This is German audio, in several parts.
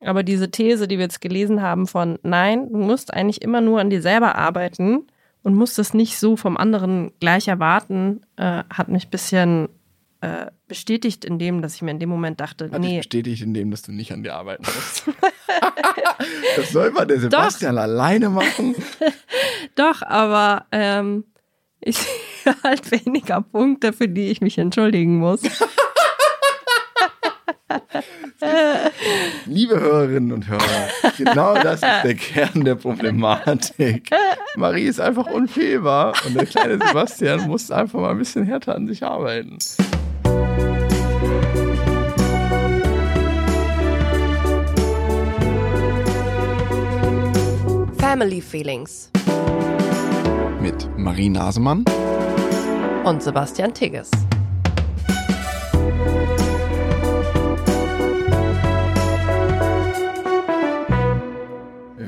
Aber diese These, die wir jetzt gelesen haben von, nein, du musst eigentlich immer nur an dir selber arbeiten und musst es nicht so vom anderen gleich erwarten, äh, hat mich ein bisschen äh, bestätigt in dem, dass ich mir in dem Moment dachte, Hat nee, bestätigt in dem, dass du nicht an dir arbeiten musst. das soll mal der Sebastian alleine machen. doch, aber ähm, ich sehe halt weniger Punkte, für die ich mich entschuldigen muss. Liebe Hörerinnen und Hörer, genau das ist der Kern der Problematik. Marie ist einfach unfehlbar und der kleine Sebastian muss einfach mal ein bisschen härter an sich arbeiten. Family Feelings Mit Marie Nasemann. und Sebastian Tigges.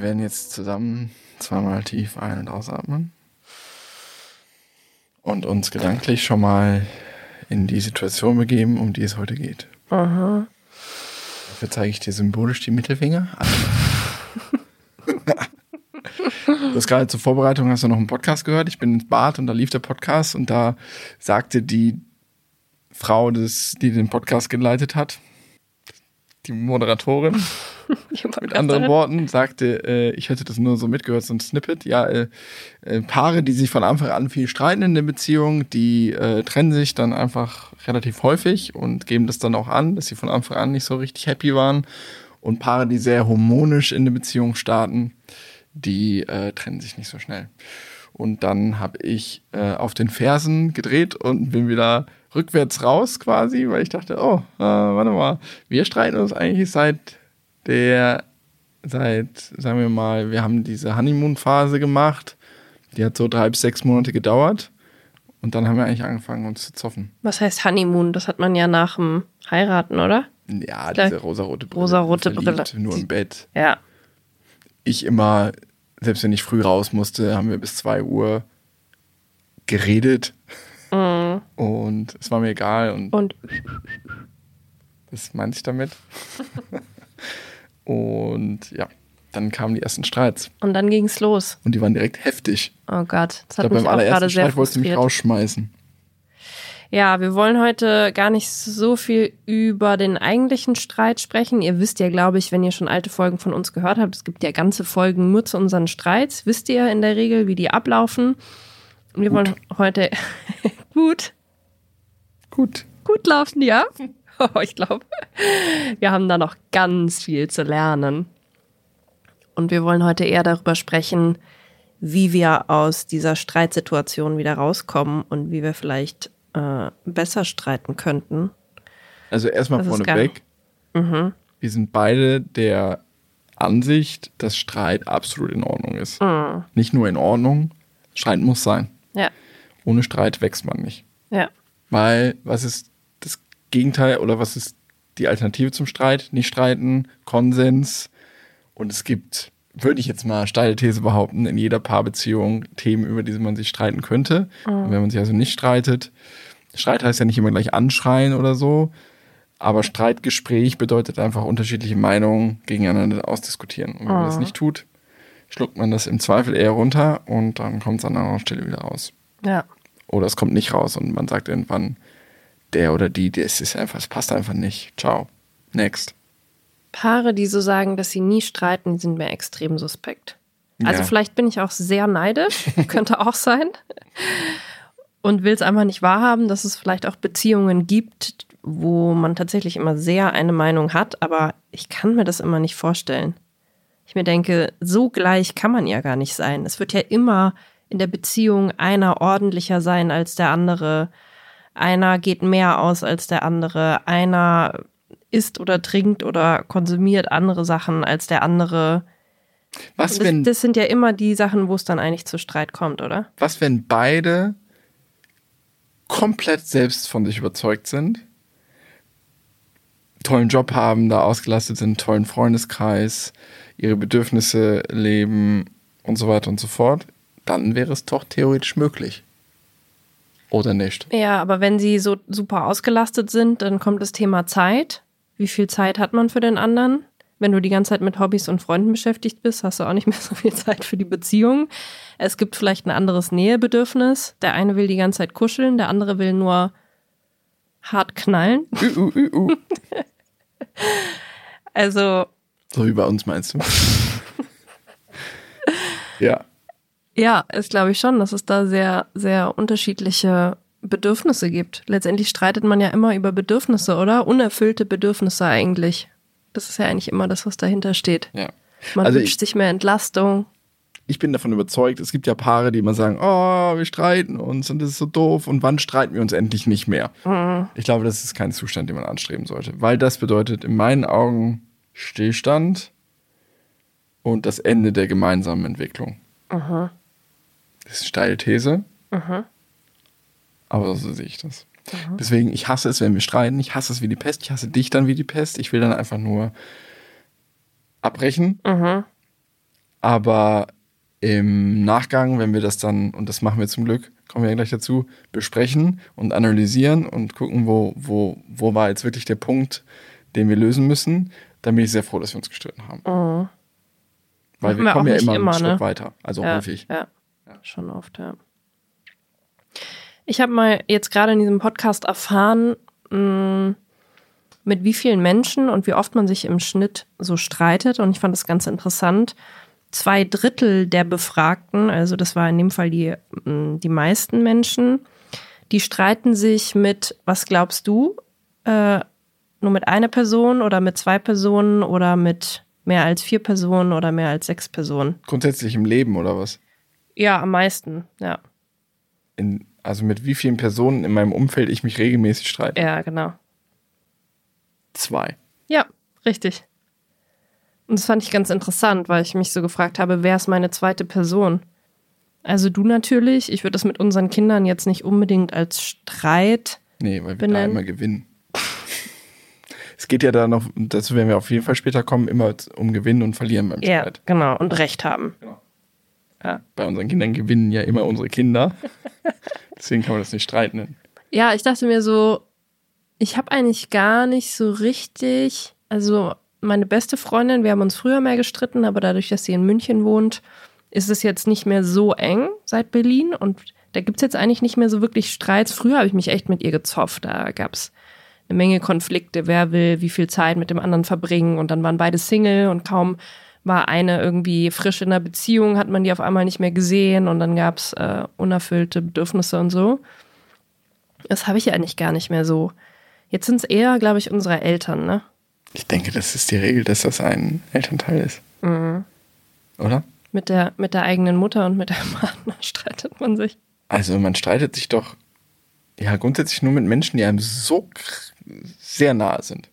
Wir werden jetzt zusammen zweimal tief ein- und ausatmen und uns gedanklich schon mal in die Situation begeben, um die es heute geht. Dafür zeige ich dir symbolisch die Mittelfinger. Du hast gerade zur Vorbereitung hast du noch einen Podcast gehört. Ich bin ins Bad und da lief der Podcast und da sagte die Frau, des, die den Podcast geleitet hat, die Moderatorin, mit anderen Worten, sagte, äh, ich hätte das nur so mitgehört, so ein Snippet, ja, äh, äh, Paare, die sich von Anfang an viel streiten in der Beziehung, die äh, trennen sich dann einfach relativ häufig und geben das dann auch an, dass sie von Anfang an nicht so richtig happy waren. Und Paare, die sehr harmonisch in der Beziehung starten, die äh, trennen sich nicht so schnell. Und dann habe ich äh, auf den Fersen gedreht und bin wieder rückwärts raus quasi, weil ich dachte, oh, äh, warte mal, wir streiten uns eigentlich seit der, seit, sagen wir mal, wir haben diese Honeymoon-Phase gemacht. Die hat so drei bis sechs Monate gedauert. Und dann haben wir eigentlich angefangen, uns zu zoffen. Was heißt Honeymoon? Das hat man ja nach dem Heiraten, oder? Ja, diese rosarote Brille. Rosarote Brille. Nur im Bett. Ja. ich immer, selbst wenn ich früh raus musste, haben wir bis 2 Uhr geredet. Und es war mir egal und Und das meinte ich damit. und ja, dann kamen die ersten Streits. Und dann ging's los. Und die waren direkt heftig. Oh Gott, das Ich hat glaube, mich beim auch gerade sehr Streit wolltest du mich rausschmeißen. Ja, wir wollen heute gar nicht so viel über den eigentlichen Streit sprechen. Ihr wisst ja, glaube ich, wenn ihr schon alte Folgen von uns gehört habt, es gibt ja ganze Folgen nur zu unseren Streits. Wisst ihr in der Regel, wie die ablaufen. Wir wollen heute gut, Gut. gut laufen. Oh, ich glaube, wir haben da noch ganz viel zu lernen. Und wir wollen heute eher darüber sprechen, wie wir aus dieser Streitsituation wieder rauskommen und wie wir vielleicht äh, besser streiten könnten. Also erstmal vorneweg. Wir sind beide der Ansicht, dass Streit absolut in Ordnung ist. Mhm. Nicht nur in Ordnung, Streit muss sein. Ja, Ohne Streit wächst man nicht. ja, Weil, was ist das Gegenteil oder was ist die Alternative zum Streit? Nicht streiten, Konsens. Und es gibt, würde ich jetzt mal steile These behaupten, in jeder Paarbeziehung Themen, über die man sich streiten könnte. Und wenn man sich also nicht streitet, Streit heißt ja nicht immer gleich anschreien oder so, aber Streitgespräch bedeutet einfach unterschiedliche Meinungen gegeneinander ausdiskutieren. Und wenn man das nicht tut, schluckt man das im Zweifel eher runter und dann kommt es an anderer Stelle wieder raus ja. oder es kommt nicht raus und man sagt irgendwann, der oder die, das ist einfach, es passt einfach nicht. Ciao. Next. Paare, die so sagen, dass sie nie streiten, sind mir extrem suspekt. Also Ja. vielleicht bin ich auch sehr neidisch, könnte auch sein. Und will es einfach nicht wahrhaben, dass es vielleicht auch Beziehungen gibt, wo man tatsächlich immer sehr eine Meinung hat, aber ich kann mir das immer nicht vorstellen. Ich mir denke, so gleich kann man ja gar nicht sein. Es wird ja immer in der Beziehung einer ordentlicher sein als der andere. Einer geht mehr aus als der andere. Einer isst oder trinkt oder konsumiert andere Sachen als der andere. Was Das, wenn, das sind ja immer die Sachen, wo es dann eigentlich zu Streit kommt, oder? was wenn beide komplett selbst von sich überzeugt sind, tollen Job haben, da ausgelastet sind, tollen Freundeskreis, ihre Bedürfnisse leben und so weiter und so fort, dann wäre es doch theoretisch möglich. Oder nicht? Ja, aber wenn sie so super ausgelastet sind, dann kommt das Thema Zeit. Wie viel Zeit hat man für den anderen? Wenn du die ganze Zeit mit Hobbys und Freunden beschäftigt bist, hast du auch nicht mehr so viel Zeit für die Beziehung. Es gibt vielleicht ein anderes Nähebedürfnis. Der eine will die ganze Zeit kuscheln, der andere will nur hart knallen. Ü, ü, ü. Also, So wie bei uns meinst du? ja. ja, ist glaube ich schon, dass es da sehr, sehr unterschiedliche Bedürfnisse gibt. Letztendlich streitet man ja immer über Bedürfnisse, oder? Unerfüllte Bedürfnisse eigentlich. Das ist ja eigentlich immer das, was dahinter steht. ja. Man Also wünscht ich- sich mehr Entlastung. Ich bin davon überzeugt, es gibt ja Paare, die immer sagen, oh, wir streiten uns und das ist so doof und wann streiten wir uns endlich nicht mehr? Ich glaube, das ist kein Zustand, den man anstreben sollte, weil das bedeutet in meinen Augen Stillstand und das Ende der gemeinsamen Entwicklung. Das ist eine steile These, aber so sehe ich das. Deswegen, ich hasse es, wenn wir streiten. Ich hasse es wie die Pest. Ich hasse dich dann wie die Pest. Ich will dann einfach nur abbrechen. Aber im Nachgang, wenn wir das dann, und das machen wir zum Glück, kommen wir ja gleich dazu, besprechen und analysieren und gucken, wo, wo, wo war jetzt wirklich der Punkt, den wir lösen müssen, dann bin ich sehr froh, dass wir uns gestritten haben. Weil Machen wir wir kommen ja immer, immer, einen Schritt ne? weiter. Also ja, häufig. Ja, schon oft, ja. Ich habe mal jetzt gerade in diesem Podcast erfahren, mh, mit wie vielen Menschen und wie oft man sich im Schnitt so streitet. Und ich fand das ganz interessant. Zwei Drittel der Befragten, also das war in dem Fall die, mh, die meisten Menschen, die streiten sich mit, was glaubst du, äh, nur mit einer Person oder mit zwei Personen oder mit mehr als vier Personen oder mehr als sechs Personen? Grundsätzlich im Leben oder was? Ja, am meisten, ja. In, also mit wie vielen Personen in meinem Umfeld ich mich regelmäßig streite? Ja, genau. Zwei. Ja, richtig. Und das fand ich ganz interessant, weil ich mich so gefragt habe, wer ist meine zweite Person? Also du natürlich. Ich würde das mit unseren Kindern jetzt nicht unbedingt als Streit. Nee, weil wir da Benennen. immer gewinnen. Es geht ja da noch, dazu werden wir auf jeden Fall später kommen, immer um Gewinnen und Verlieren beim Ja, Streit. genau. Und Recht haben. Bei unseren Kindern gewinnen ja immer unsere Kinder. Deswegen kann man das nicht streiten nennen. Ja, ich dachte mir so, ich habe eigentlich gar nicht so richtig, also meine beste Freundin, wir haben uns früher mehr gestritten, aber dadurch, dass sie in München wohnt, ist es jetzt nicht mehr so eng seit Berlin und da gibt's jetzt eigentlich nicht mehr so wirklich Streits. Früher habe ich mich echt mit ihr gezofft, da gab's eine Menge Konflikte, wer will wie viel Zeit mit dem anderen verbringen und dann waren beide Single und kaum war eine irgendwie frisch in einer Beziehung, hat man die auf einmal nicht mehr gesehen und dann gab's äh, unerfüllte Bedürfnisse und so. Das habe ich ja eigentlich gar nicht mehr so. Jetzt sind es eher, glaube ich, unsere Eltern, ne? Ich denke, das ist die Regel, dass das ein Elternteil ist. Mhm. Oder? Mit der, mit der eigenen Mutter und mit der Partner streitet man sich. Also man streitet sich doch ja grundsätzlich nur mit Menschen, die einem so sehr nahe sind.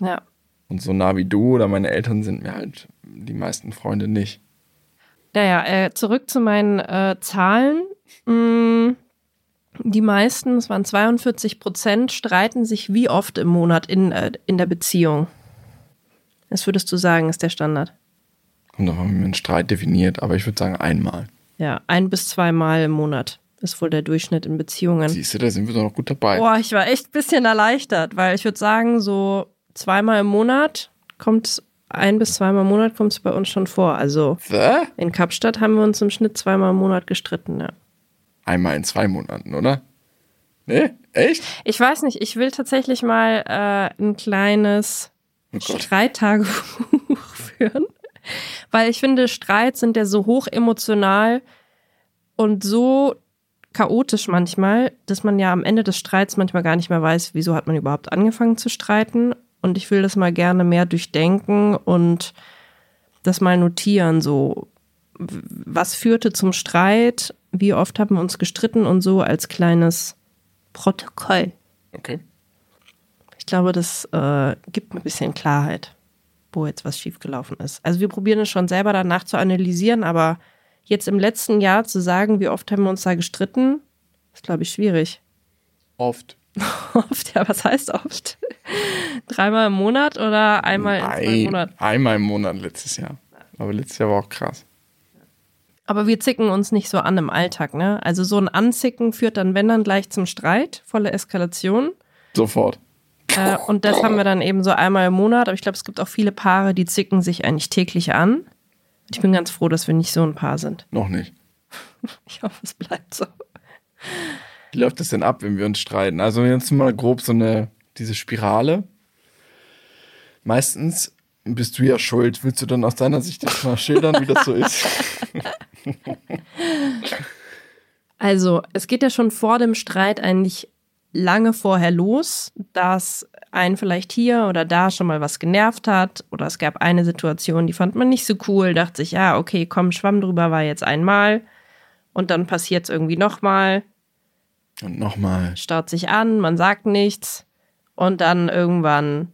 Ja. Und so nah wie du oder meine Eltern sind mir halt die meisten Freunde nicht. Naja, äh, zurück zu meinen äh, Zahlen. Mm, die meisten, es waren 42 Prozent, streiten sich wie oft im Monat in, äh, in der Beziehung? Das würdest du sagen, ist der Standard. Kommt auch, wie man Streit definiert, aber ich würde sagen einmal. Ja, ein bis zweimal im Monat ist wohl der Durchschnitt in Beziehungen. Siehst du, da sind wir doch noch gut dabei. Boah, ich war echt ein bisschen erleichtert, weil ich würde sagen, so zweimal im Monat kommt, ein bis zweimal im Monat kommt es bei uns schon vor. Also Hä? in Kapstadt haben wir uns im Schnitt zweimal im Monat gestritten, ja. Einmal in zwei Monaten, oder? Nee? Echt? Ich weiß nicht, ich will tatsächlich mal äh, ein kleines Oh. Streittagebuch führen, weil ich finde, Streits sind ja so hoch emotional und so chaotisch manchmal, dass man ja am Ende des Streits manchmal gar nicht mehr weiß, wieso hat man überhaupt angefangen zu streiten. Und ich will das mal gerne mehr durchdenken und das mal notieren, so was führte zum Streit, wie oft haben wir uns gestritten und so als kleines Protokoll. Okay. Ich glaube, das äh, gibt mir ein bisschen Klarheit, wo jetzt was schiefgelaufen ist. Also wir probieren es schon selber danach zu analysieren, aber jetzt im letzten Jahr zu sagen, wie oft haben wir uns da gestritten, ist, glaube ich, schwierig. Oft. Oft, ja, was heißt oft? Dreimal im Monat oder einmal in zwei Ein, Monaten? einmal im Monat letztes Jahr. Aber letztes Jahr war auch krass. Aber wir zicken uns nicht so an im Alltag, ne? Also so ein Anzicken führt dann, wenn dann gleich zum Streit, volle Eskalation. Sofort. Äh, und das haben wir dann eben so einmal im Monat. Aber ich glaube, es gibt auch viele Paare, die zicken sich eigentlich täglich an. Ich bin ganz froh, dass wir nicht so ein Paar sind. Noch nicht. Ich hoffe, es bleibt so. Wie läuft das denn ab, wenn wir uns streiten? Also jetzt mal grob so eine, diese Spirale. Meistens bist du ja schuld. Willst du dann aus deiner Sicht jetzt mal schildern, wie das so ist? Also, es geht ja schon vor dem Streit eigentlich lange vorher los, dass einen vielleicht hier oder da schon mal was genervt hat oder es gab eine Situation, die fand man nicht so cool, dachte sich, ja, okay, komm, Schwamm drüber war jetzt einmal und dann passiert es irgendwie nochmal. Und nochmal. Staut sich an, man sagt nichts und dann irgendwann,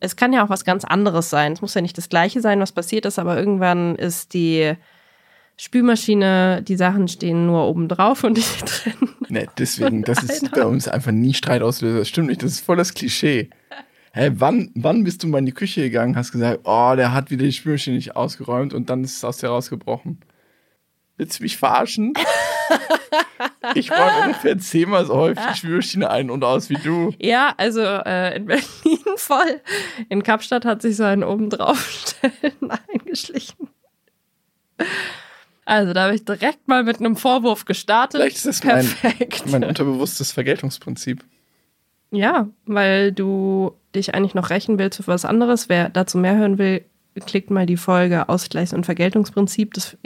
es kann ja auch was ganz anderes sein, es muss ja nicht das gleiche sein, was passiert ist, aber irgendwann ist die Spülmaschine, die Sachen stehen nur oben drauf und nicht drin. Ne, deswegen, das ist bei uns einfach nie Streitauslöser. Das stimmt nicht, das ist voll das Klischee. Hä, wann, wann bist du mal in die Küche gegangen, hast gesagt, oh, der hat wieder die Spülmaschine nicht ausgeräumt und dann ist es aus dir rausgebrochen? Willst du mich verarschen? ich räume ungefähr zehnmal so häufig die Spülmaschine ein und aus wie du. Ja, also äh, in Berlin voll. In Kapstadt hat sich so ein oben draufstellen eingeschlichen. Also da habe ich direkt mal mit einem Vorwurf gestartet. Vielleicht ist das mein, mein unterbewusstes Vergeltungsprinzip. Ja, weil du dich eigentlich noch rächen willst für was anderes. Wer dazu mehr hören will, klickt mal die Folge Ausgleichs- und Vergeltungsprinzip. Das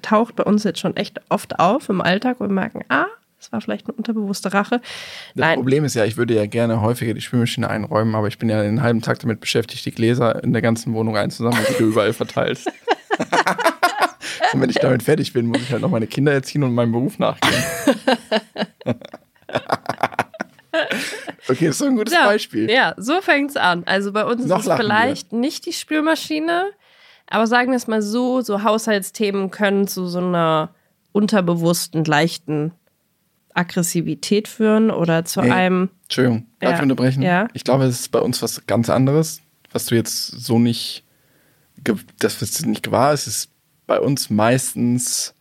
taucht bei uns jetzt schon echt oft auf im Alltag und wir merken, ah, das war vielleicht eine unterbewusste Rache. Das Nein. Problem ist ja, ich würde ja gerne häufiger die Spülmaschine einräumen, aber ich bin ja den halben Tag damit beschäftigt, die Gläser in der ganzen Wohnung einzusammeln, die du überall verteilst. und wenn ich damit fertig bin, muss ich halt noch meine Kinder erziehen und meinem Beruf nachgehen. okay, das ist so ein gutes ja, Beispiel. Ja, so fängt's an. Also bei uns Noch ist es vielleicht nicht die Spülmaschine, aber sagen wir es mal so, so Haushaltsthemen können zu so einer unterbewussten, leichten Aggressivität führen oder zu Nee. einem. Entschuldigung, darf Ja. ich unterbrechen? Ja. Ich glaube, es ist bei uns was ganz anderes, was du jetzt so nicht, ge- das was nicht gewahr ist, ist bei uns meistens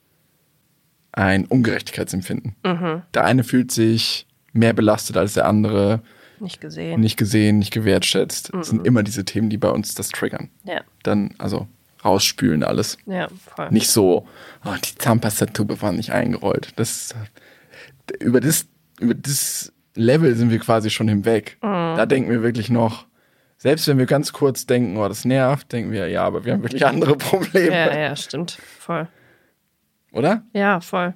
ein Ungerechtigkeitsempfinden. Mhm. Der eine fühlt sich mehr belastet als der andere, Nicht gesehen. nicht gesehen, nicht gewertschätzt. Das Mhm. sind immer diese Themen, die bei uns das triggern. Ja, Dann, also rausspülen alles. ja, voll. Nicht so, oh, die Zahnpastatube war nicht eingerollt. Das, über, das, über das Level sind wir quasi schon hinweg. Mhm. Da denken wir wirklich noch, selbst wenn wir ganz kurz denken, oh, das nervt, denken wir, ja, aber wir haben wirklich andere Probleme. Ja, ja, stimmt. Voll. Oder? Ja, voll.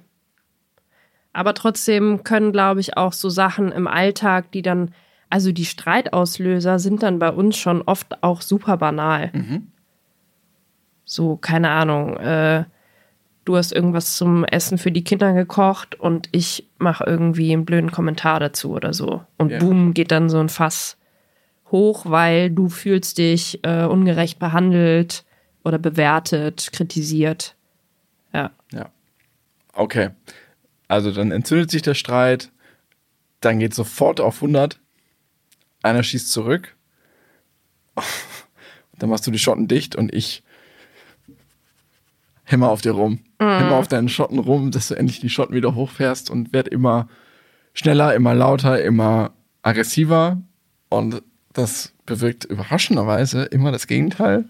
Aber trotzdem können, glaube ich, auch so Sachen im Alltag, die dann, also die Streitauslöser sind dann bei uns schon oft auch super banal. So, keine Ahnung, äh, du hast irgendwas zum Essen für die Kinder gekocht und ich mache irgendwie einen blöden Kommentar dazu oder so. Und Ja. boom, geht dann so ein Fass hoch, weil du fühlst dich äh, ungerecht behandelt oder bewertet, kritisiert. Ja. Ja. Okay. Also dann entzündet sich der Streit, dann geht sofort auf 100, einer schießt zurück, dann machst du die Schotten dicht und ich hämmer auf dir rum. Hämmer auf deinen Schotten rum, dass du endlich die Schotten wieder hochfährst und werd immer schneller, immer lauter, immer aggressiver und das bewirkt überraschenderweise immer das Gegenteil.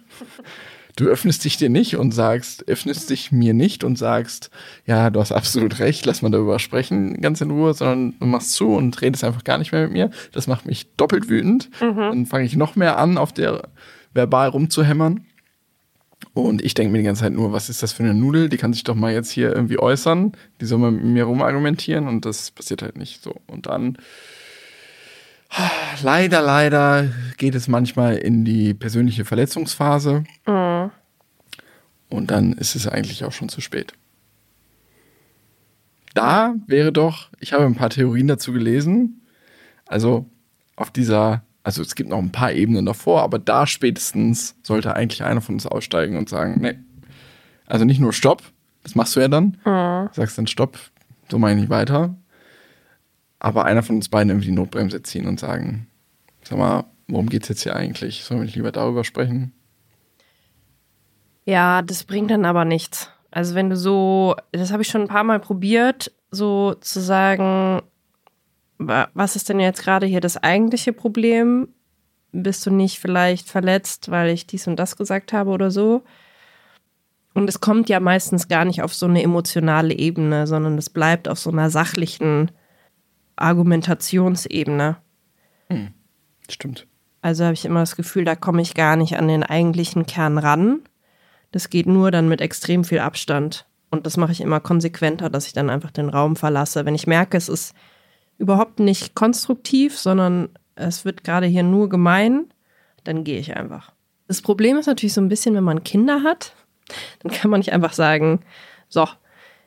Du öffnest dich dir nicht und sagst, öffnest dich mir nicht und sagst, ja, du hast absolut recht, lass mal darüber sprechen, ganz in Ruhe, sondern du machst zu und redest einfach gar nicht mehr mit mir. Das macht mich doppelt wütend. Dann fange ich noch mehr an, auf der verbal rumzuhämmern. Und ich denke mir die ganze Zeit nur, was ist das für eine Nudel? Die kann sich doch mal jetzt hier irgendwie äußern. Die soll mal mit mir rumargumentieren und das passiert halt nicht so. Und dann leider, leider geht es manchmal in die persönliche Verletzungsphase. Und dann ist es eigentlich auch schon zu spät. Da wäre doch, ich habe ein paar Theorien dazu gelesen. Also auf dieser, also es gibt noch ein paar Ebenen davor, aber da spätestens sollte eigentlich einer von uns aussteigen und sagen, nee, also nicht nur Stopp, das machst du ja dann, sagst dann Stopp, so meine ich nicht weiter, aber einer von uns beiden irgendwie die Notbremse ziehen und sagen, sag mal, worum geht's jetzt hier eigentlich? Sollen wir nicht lieber darüber sprechen? Ja, das bringt dann aber nichts. Also wenn du so, das habe ich schon ein paar Mal probiert, so zu sagen, was ist denn jetzt gerade hier das eigentliche Problem? Bist du nicht vielleicht verletzt, weil ich dies und das gesagt habe oder so? Und es kommt ja meistens gar nicht auf so eine emotionale Ebene, sondern es bleibt auf so einer sachlichen Argumentationsebene. Hm, stimmt. Also habe ich immer das Gefühl, da komme ich gar nicht an den eigentlichen Kern ran. Das geht nur dann mit extrem viel Abstand. Und das mache ich immer konsequenter, dass ich dann einfach den Raum verlasse. Wenn ich merke, es ist überhaupt nicht konstruktiv, sondern es wird gerade hier nur gemein, dann gehe ich einfach. Das Problem ist natürlich so ein bisschen, wenn man Kinder hat, dann kann man nicht einfach sagen, so,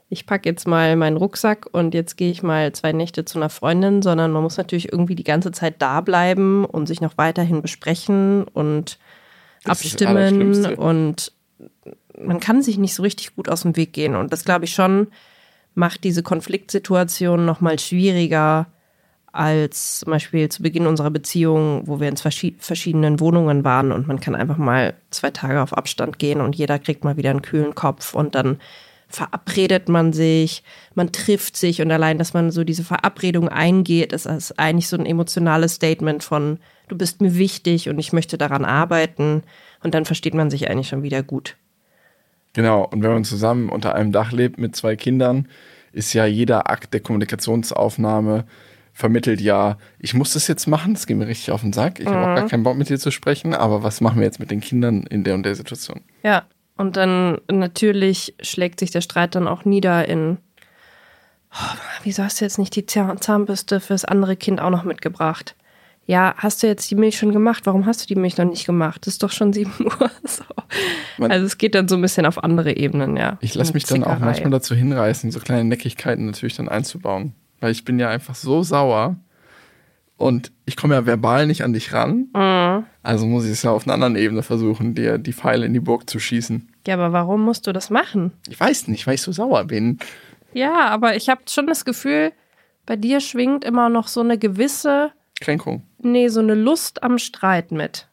ich packe jetzt mal meinen Rucksack und jetzt gehe ich mal zwei Nächte zu einer Freundin, sondern man muss natürlich irgendwie die ganze Zeit da bleiben und sich noch weiterhin besprechen und das abstimmen und man kann sich nicht so richtig gut aus dem Weg gehen. Und das glaube ich schon macht diese Konfliktsituation noch mal schwieriger als zum Beispiel zu Beginn unserer Beziehung, wo wir in verschiedenen Wohnungen waren und man kann einfach mal zwei Tage auf Abstand gehen und jeder kriegt mal wieder einen kühlen Kopf und dann verabredet man sich, man trifft sich und allein, dass man so diese Verabredung eingeht, ist, ist eigentlich so ein emotionales Statement von, du bist mir wichtig und ich möchte daran arbeiten und dann versteht man sich eigentlich schon wieder gut. Genau, und wenn man zusammen unter einem Dach lebt mit zwei Kindern, ist ja jeder Akt der Kommunikationsaufnahme vermittelt ja, ich muss das jetzt machen, das geht mir richtig auf den Sack, ich mhm. habe auch gar mhm. keinen Bock mit dir zu sprechen, aber was machen wir jetzt mit den Kindern in der und der Situation? Ja, und dann natürlich schlägt sich der Streit dann auch nieder in, oh, wieso hast du jetzt nicht die Zahnbürste fürs andere Kind auch noch mitgebracht? Ja, hast du jetzt die Milch schon gemacht? Warum hast du die Milch noch nicht gemacht? Es ist doch schon 7 Uhr. So. also es geht dann so ein bisschen auf andere Ebenen, ja. Ich lasse mich dann auch manchmal dazu hinreißen, so kleine Neckigkeiten natürlich dann einzubauen. Weil ich bin ja einfach so sauer und ich komme ja verbal nicht an dich ran. Mhm. Also muss ich es ja auf einer anderen Ebene versuchen, dir die Pfeile in die Burg zu schießen. Ja, aber warum musst du das machen? Ich weiß nicht, weil ich so sauer bin. Ja, aber ich habe schon das Gefühl, bei dir schwingt immer noch so eine gewisse Kränkung. Nee, so eine Lust am Streit mit.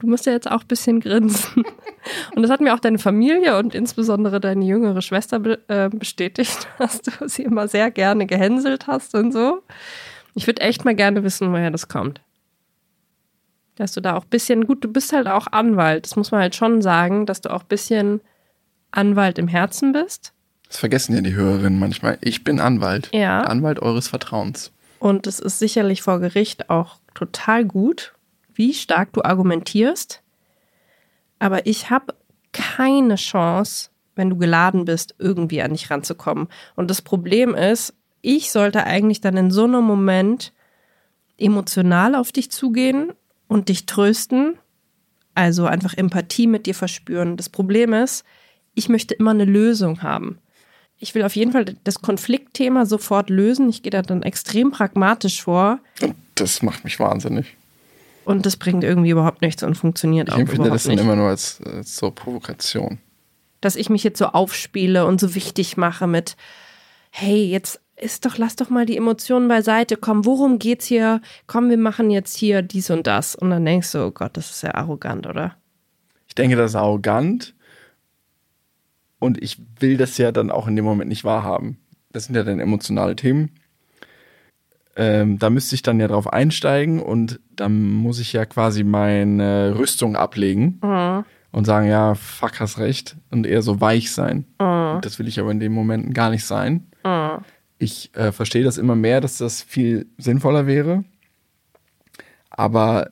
Du musst ja jetzt auch ein bisschen grinsen. Und das hat mir auch deine Familie und insbesondere deine jüngere Schwester äh, bestätigt, dass du sie immer sehr gerne gehänselt hast und so. Ich würde echt mal gerne wissen, woher das kommt. Dass du da auch ein bisschen, gut, du bist halt auch Anwalt. Das muss man halt schon sagen, dass du auch ein bisschen Anwalt im Herzen bist. Das vergessen ja die Hörerinnen manchmal. Ich bin Anwalt. Ja. Anwalt eures Vertrauens. Und es ist sicherlich vor Gericht auch total gut, wie stark du argumentierst. Aber ich habe keine Chance, wenn du geladen bist, irgendwie an dich ranzukommen. Und das Problem ist, ich sollte eigentlich dann in so einem Moment emotional auf dich zugehen und dich trösten, also einfach Empathie mit dir verspüren. Das Problem ist, ich möchte immer eine Lösung haben ich will auf jeden Fall das Konfliktthema sofort lösen. Ich gehe da dann extrem pragmatisch vor. Das macht mich wahnsinnig. Und das bringt irgendwie überhaupt nichts und funktioniert ich auch überhaupt nicht. Ich empfinde das dann immer nur als, als so Provokation. Dass ich mich jetzt so aufspiele und so wichtig mache mit, hey, jetzt ist doch, lass doch mal die Emotionen beiseite. Komm, worum geht's hier? Komm, wir machen jetzt hier dies und das. Und dann denkst du, oh Gott, das ist ja arrogant, oder? Ich denke, das ist arrogant. Und ich will das ja dann auch in dem Moment nicht wahrhaben. Das sind ja dann emotionale Themen. Ähm, da müsste ich dann ja drauf einsteigen und dann muss ich ja quasi meine Rüstung ablegen mhm. und sagen, ja, fuck, hast recht und eher so weich sein. Mhm. Das will ich aber in den Momenten gar nicht sein. Mhm. Ich äh, verstehe das immer mehr, dass das viel sinnvoller wäre. Aber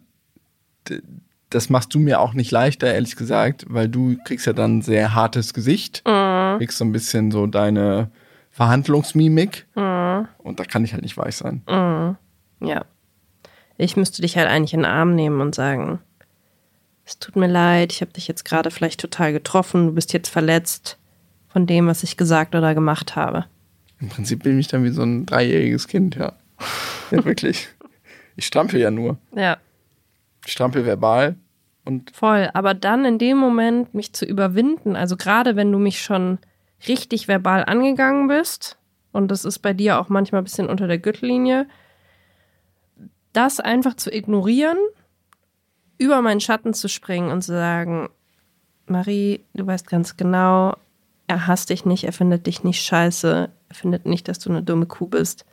das machst du mir auch nicht leichter, ehrlich gesagt, weil du kriegst ja dann ein sehr hartes Gesicht, mhm. kriegst so ein bisschen so deine Verhandlungsmimik mhm. und da kann ich halt nicht weich sein. Mhm. Ja. Ich müsste dich halt eigentlich in den Arm nehmen und sagen, es tut mir leid, ich habe dich jetzt gerade vielleicht total getroffen, du bist jetzt verletzt von dem, was ich gesagt oder gemacht habe. Im Prinzip bin ich dann wie so ein dreijähriges Kind, ja. ja, wirklich. Ich strampel ja nur. Ja. Ich strampel verbal und. Voll, aber dann in dem Moment mich zu überwinden, also gerade wenn du mich schon richtig verbal angegangen bist, und das ist bei dir auch manchmal ein bisschen unter der Gürtellinie, das einfach zu ignorieren, über meinen Schatten zu springen und zu sagen, Marie, du weißt ganz genau, er hasst dich nicht, er findet dich nicht scheiße, findet nicht, dass du eine dumme Kuh bist.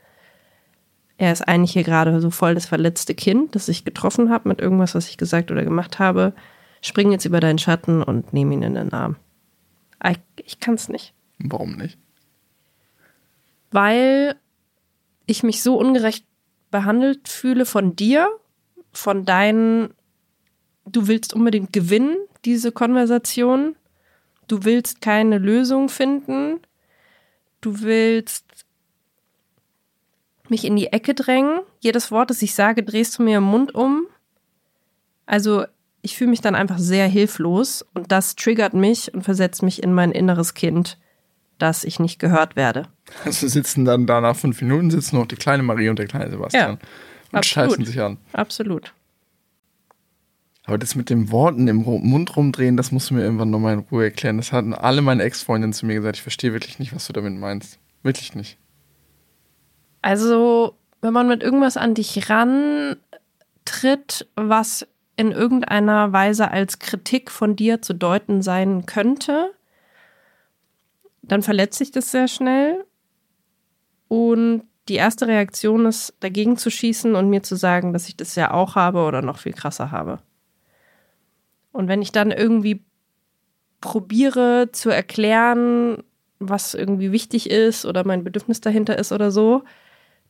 er ist eigentlich hier gerade so voll das verletzte Kind, das ich getroffen habe mit irgendwas, was ich gesagt oder gemacht habe. Spring jetzt über deinen Schatten und nehme ihn in den Arm. Ich, ich kann es nicht. Warum nicht? Weil ich mich so ungerecht behandelt fühle von dir, von deinen, du willst unbedingt gewinnen, diese Konversation. Du willst keine Lösung finden. Du willst mich in die Ecke drängen. Jedes Wort, das ich sage, drehst du mir im Mund um. Also ich fühle mich dann einfach sehr hilflos und das triggert mich und versetzt mich in mein inneres Kind, dass ich nicht gehört werde. Also sitzen dann da nach fünf Minuten sitzen noch die kleine Marie und der kleine Sebastian Ja, und absolut. scheißen sich an. Absolut. Aber das mit den Worten im Mund rumdrehen, das musst du mir irgendwann nochmal in Ruhe erklären. Das hatten alle meine Ex-Freundinnen zu mir gesagt. Ich verstehe wirklich nicht, was du damit meinst. Wirklich nicht. Also, wenn man mit irgendwas an dich rantritt, was in irgendeiner Weise als Kritik von dir zu deuten sein könnte, dann verletzt sich das sehr schnell. Und die erste Reaktion ist, dagegen zu schießen und mir zu sagen, dass ich das ja auch habe oder noch viel krasser habe. Und wenn ich dann irgendwie probiere zu erklären, was irgendwie wichtig ist oder mein Bedürfnis dahinter ist oder so,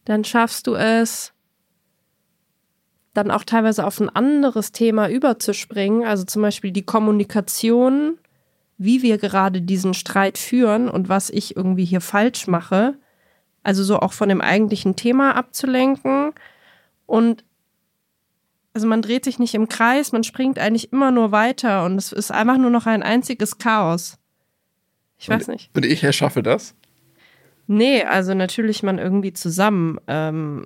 dann schaffst du es, dann auch teilweise auf ein anderes Thema überzuspringen, also zum Beispiel die Kommunikation, wie wir gerade diesen Streit führen und was ich irgendwie hier falsch mache, also so auch von dem eigentlichen Thema abzulenken. Und also man dreht sich nicht im Kreis, man springt eigentlich immer nur weiter und es ist einfach nur noch ein einziges Chaos. Ich weiß nicht. Und ich erschaffe das. Nee, also natürlich man irgendwie zusammen. Ähm,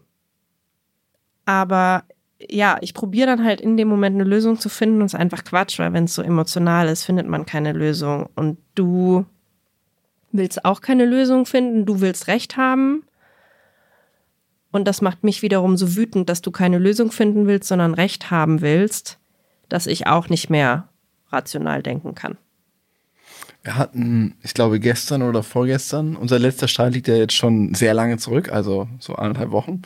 aber ja, ich probiere dann halt in dem Moment eine Lösung zu finden und es ist einfach Quatsch, weil wenn es so emotional ist, findet man keine Lösung. Und du willst auch keine Lösung finden, du willst Recht haben. Und das macht mich wiederum so wütend, dass du keine Lösung finden willst, sondern Recht haben willst, dass ich auch nicht mehr rational denken kann. Wir hatten, ich glaube, gestern oder vorgestern, unser letzter Streit liegt ja jetzt schon sehr lange zurück, also so anderthalb Wochen.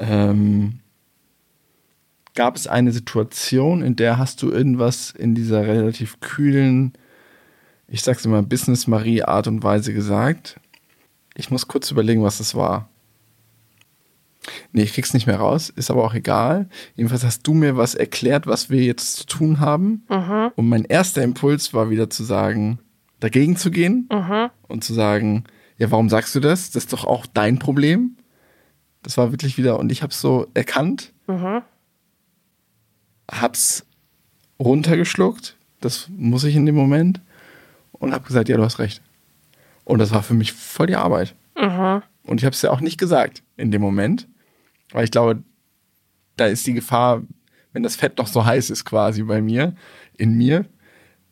Ähm, gab es eine Situation, in der hast du irgendwas in dieser relativ kühlen, ich sag's immer, Business-Marie-Art und Weise gesagt? Ich muss kurz überlegen, was das war. Nee, ich krieg's nicht mehr raus, ist aber auch egal. Jedenfalls hast du mir was erklärt, was wir jetzt zu tun haben. Und mein erster Impuls war wieder zu sagen, dagegen zu gehen und zu sagen, ja, warum sagst du das? Das ist doch auch dein Problem. Das war wirklich wieder, und ich habe so erkannt, hab's runtergeschluckt, das muss ich in dem Moment, und habe gesagt, ja, du hast recht. Und das war für mich voll die Arbeit. Und ich habe es ja auch nicht gesagt in dem Moment, weil ich glaube, da ist die Gefahr, wenn das Fett noch so heiß ist quasi bei mir, in mir,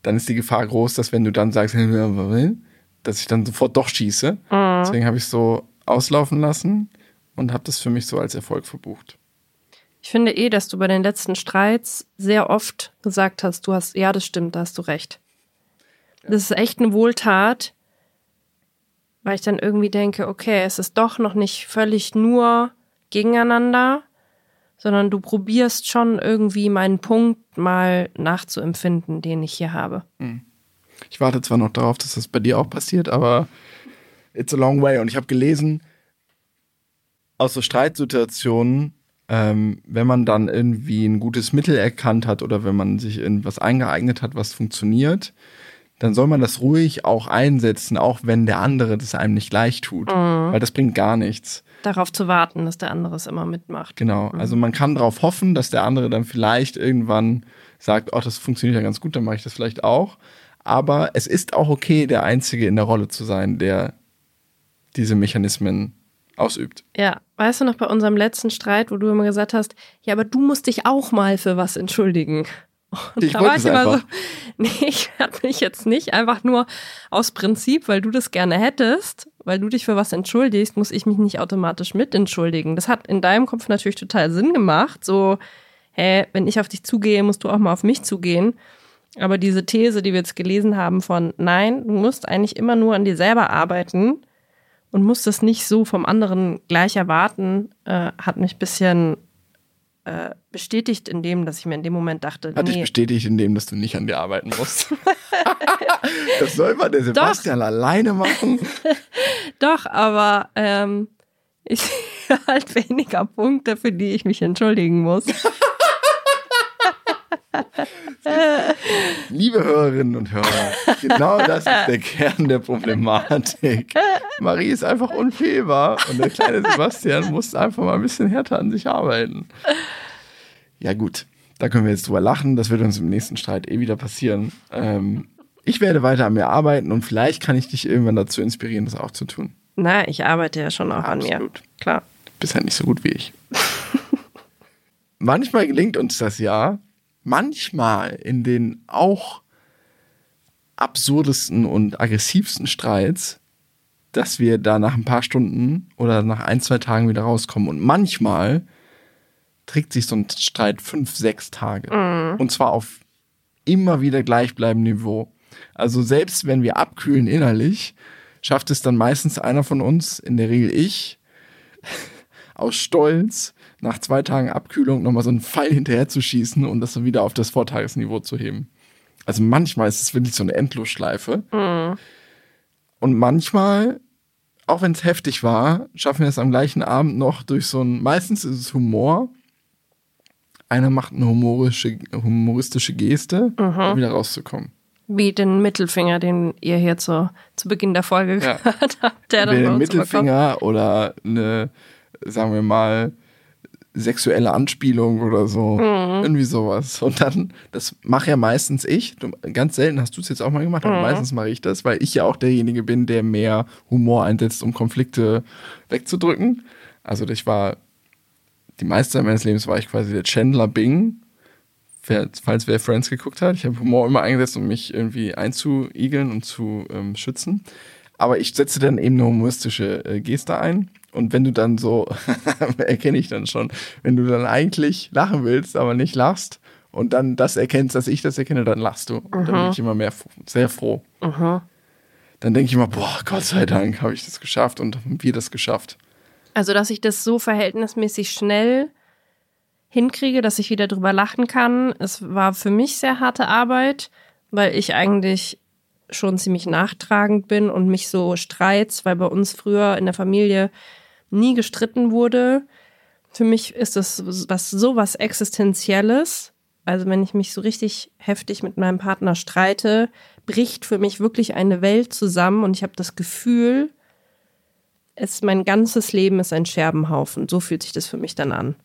dann ist die Gefahr groß, dass wenn du dann sagst, dass ich dann sofort doch schieße. Deswegen habe ich so auslaufen lassen und habe das für mich so als Erfolg verbucht. Ich finde eh, dass du bei den letzten Streits sehr oft gesagt hast, du hast, ja, das stimmt, da hast du recht. Das ist echt eine Wohltat, weil ich dann irgendwie denke, okay, es ist doch noch nicht völlig nur gegeneinander, sondern du probierst schon irgendwie meinen Punkt mal nachzuempfinden, den ich hier habe. Ich warte zwar noch darauf, dass das bei dir auch passiert, aber it's a long way. Und ich habe gelesen, aus so Streitsituationen, ähm, wenn man dann irgendwie ein gutes Mittel erkannt hat oder wenn man sich in was eingeeignet hat, was funktioniert, dann soll man das ruhig auch einsetzen, auch wenn der andere das einem nicht gleich tut. Weil das bringt gar nichts. Darauf zu warten, dass der andere es immer mitmacht. Genau. Also man kann darauf hoffen, dass der andere dann vielleicht irgendwann sagt, oh, das funktioniert ja ganz gut, dann mache ich das vielleicht auch. Aber es ist auch okay, der Einzige in der Rolle zu sein, der diese Mechanismen ausübt. Ja, weißt du noch bei unserem letzten Streit, wo du immer gesagt hast, ja, aber du musst dich auch mal für was entschuldigen. Und Ich da war ich immer so, nee, ich werde mich jetzt nicht einfach nur aus Prinzip, weil du das gerne hättest, weil du dich für was entschuldigst, muss ich mich nicht automatisch mit entschuldigen. Das hat in deinem Kopf natürlich total Sinn gemacht. So, hä, wenn ich auf dich zugehe, musst du auch mal auf mich zugehen. Aber diese These, die wir jetzt gelesen haben von, nein, du musst eigentlich immer nur an dir selber arbeiten und muss das nicht so vom anderen gleich erwarten, äh, hat mich ein bisschen äh, bestätigt in dem, dass ich mir in dem Moment dachte, Hat dich nee, bestätigt in dem, dass du nicht an dir arbeiten musst. das soll mal der Sebastian alleine machen. doch, aber ähm, ich sehe halt weniger Punkte, für die ich mich entschuldigen muss. Liebe Hörerinnen und Hörer, genau das ist der Kern der Problematik. Marie ist einfach unfehlbar und der kleine Sebastian muss einfach mal ein bisschen härter an sich arbeiten. Ja gut, da können wir jetzt drüber lachen. Das wird uns im nächsten Streit eh wieder passieren. Ähm, ich werde weiter an mir arbeiten und vielleicht kann ich dich irgendwann dazu inspirieren, das auch zu tun. Na, ich arbeite ja schon auch an mir. Absolut. Klar. Du bist ja nicht so gut wie ich. Manchmal gelingt uns das ja, manchmal in den auch absurdesten und aggressivsten Streits, dass wir da nach ein paar Stunden oder nach ein, zwei Tagen wieder rauskommen. Und manchmal trägt sich so ein Streit fünf, sechs Tage. Und zwar auf immer wieder gleichbleibendem Niveau. Also selbst wenn wir abkühlen innerlich, schafft es dann meistens einer von uns, in der Regel ich, aus Stolz nach zwei Tagen Abkühlung nochmal so einen Pfeil hinterher zu schießen und das dann wieder auf das Vortagesniveau zu heben. Also manchmal ist es wirklich so eine Endlosschleife. Und manchmal, auch wenn es heftig war, schaffen wir es am gleichen Abend noch durch so ein, meistens ist es Humor. Einer macht eine humorische, humoristische Geste, um wieder rauszukommen. Wie den Mittelfinger, den ihr hier zu, zu Beginn der Folge Ja. gehört habt. Der dann den. Mittelfinger oder eine, sagen wir mal, sexuelle Anspielung oder so. Mhm. Irgendwie sowas. Und dann, das mache ja meistens ich. Du, ganz selten hast du es jetzt auch mal gemacht, Mhm. aber meistens mache ich das, weil ich ja auch derjenige bin, der mehr Humor einsetzt, um Konflikte wegzudrücken. Also ich war, die meiste Zeit meines Lebens war ich quasi der Chandler Bing. Wer, falls wer Friends geguckt hat, ich habe Humor immer eingesetzt, um mich irgendwie einzuigeln und zu ähm, schützen. Aber ich setze dann eben eine humoristische äh, Geste ein. Und wenn du dann so, erkenne ich dann schon, wenn du dann eigentlich lachen willst, aber nicht lachst und dann das erkennst, dass ich das erkenne, dann lachst du. Und dann bin ich immer mehr sehr froh. Dann denke ich immer, boah, Gott sei Dank habe ich das geschafft und haben wir das geschafft. Also, dass ich das so verhältnismäßig schnell hinkriege, dass ich wieder drüber lachen kann. Es war für mich sehr harte Arbeit, weil ich eigentlich schon ziemlich nachtragend bin und mich so Streits, weil bei uns früher in der Familie nie gestritten wurde. Für mich ist das was sowas Existenzielles. Also wenn ich mich so richtig heftig mit meinem Partner streite, bricht für mich wirklich eine Welt zusammen und ich habe das Gefühl, es mein ganzes Leben ist ein Scherbenhaufen. So fühlt sich das für mich dann an.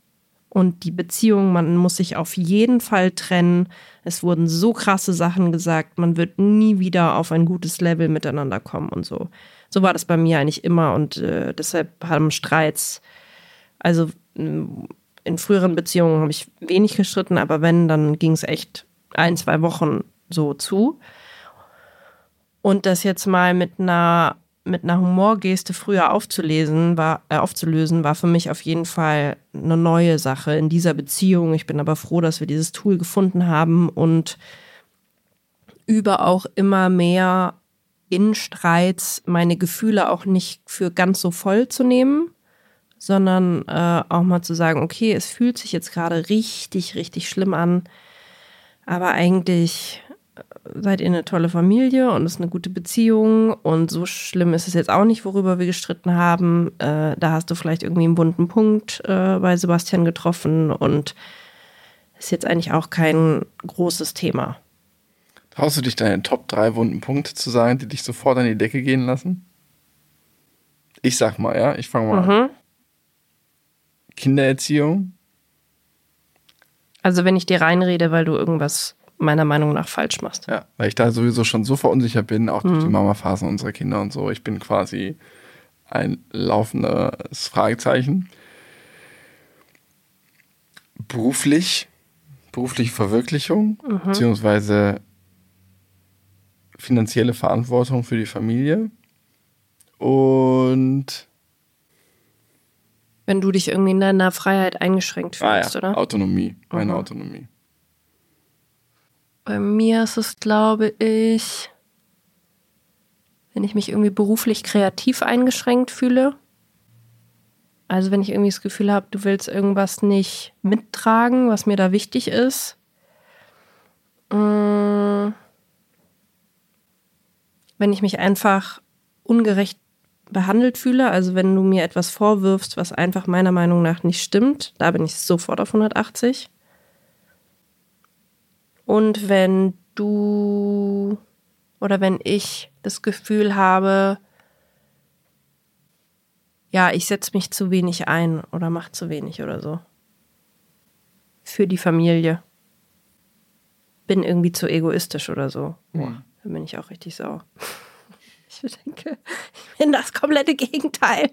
Und die Beziehung, man muss sich auf jeden Fall trennen. Es wurden so krasse Sachen gesagt, man wird nie wieder auf ein gutes Level miteinander kommen und so. So war das bei mir eigentlich immer und äh, deshalb haben Streits, also mh, in früheren Beziehungen habe ich wenig gestritten, aber wenn, dann ging es echt ein, zwei Wochen so zu. Und das jetzt mal mit einer mit einer Humorgeste früher aufzulesen, war, äh, aufzulösen, war für mich auf jeden Fall eine neue Sache in dieser Beziehung. Ich bin aber froh, dass wir dieses Tool gefunden haben und über auch immer mehr in Streits meine Gefühle auch nicht für ganz so voll zu nehmen, sondern äh, auch mal zu sagen, okay, es fühlt sich jetzt gerade richtig, richtig schlimm an, aber eigentlich seid ihr eine tolle Familie und es ist eine gute Beziehung und so schlimm ist es jetzt auch nicht, worüber wir gestritten haben. Äh, da hast du vielleicht irgendwie einen bunten Punkt äh, bei Sebastian getroffen und ist jetzt eigentlich auch kein großes Thema. Traust du dich deine Top 3 wunden Punkte zu sagen, die dich sofort an die Decke gehen lassen? Ich sag mal, ja, ich fange mal an. Kindererziehung, Also wenn ich dir reinrede, weil du irgendwas meiner Meinung nach falsch machst. Ja, weil ich da sowieso schon so verunsichert bin, auch durch die Mama-Phasen unserer Kinder und so. Ich bin quasi ein laufendes Fragezeichen. Beruflich, berufliche Verwirklichung, beziehungsweise finanzielle Verantwortung für die Familie. Und Wenn du dich irgendwie in deiner Freiheit eingeschränkt ah fühlst, ja, oder? Autonomie, meine Mhm. Autonomie. Bei mir ist es, glaube ich, wenn ich mich irgendwie beruflich kreativ eingeschränkt fühle. Also wenn ich irgendwie das Gefühl habe, du willst irgendwas nicht mittragen, was mir da wichtig ist. Mm. Wenn ich mich einfach ungerecht behandelt fühle, also wenn du mir etwas vorwirfst, was einfach meiner Meinung nach nicht stimmt, da bin ich sofort auf 180. Und wenn du oder wenn ich das Gefühl habe, ja, ich setze mich zu wenig ein oder mache zu wenig oder so. Für die Familie. Bin irgendwie zu egoistisch oder so. Boah, dann bin ich auch richtig sauer. Ich denke, ich bin das komplette Gegenteil.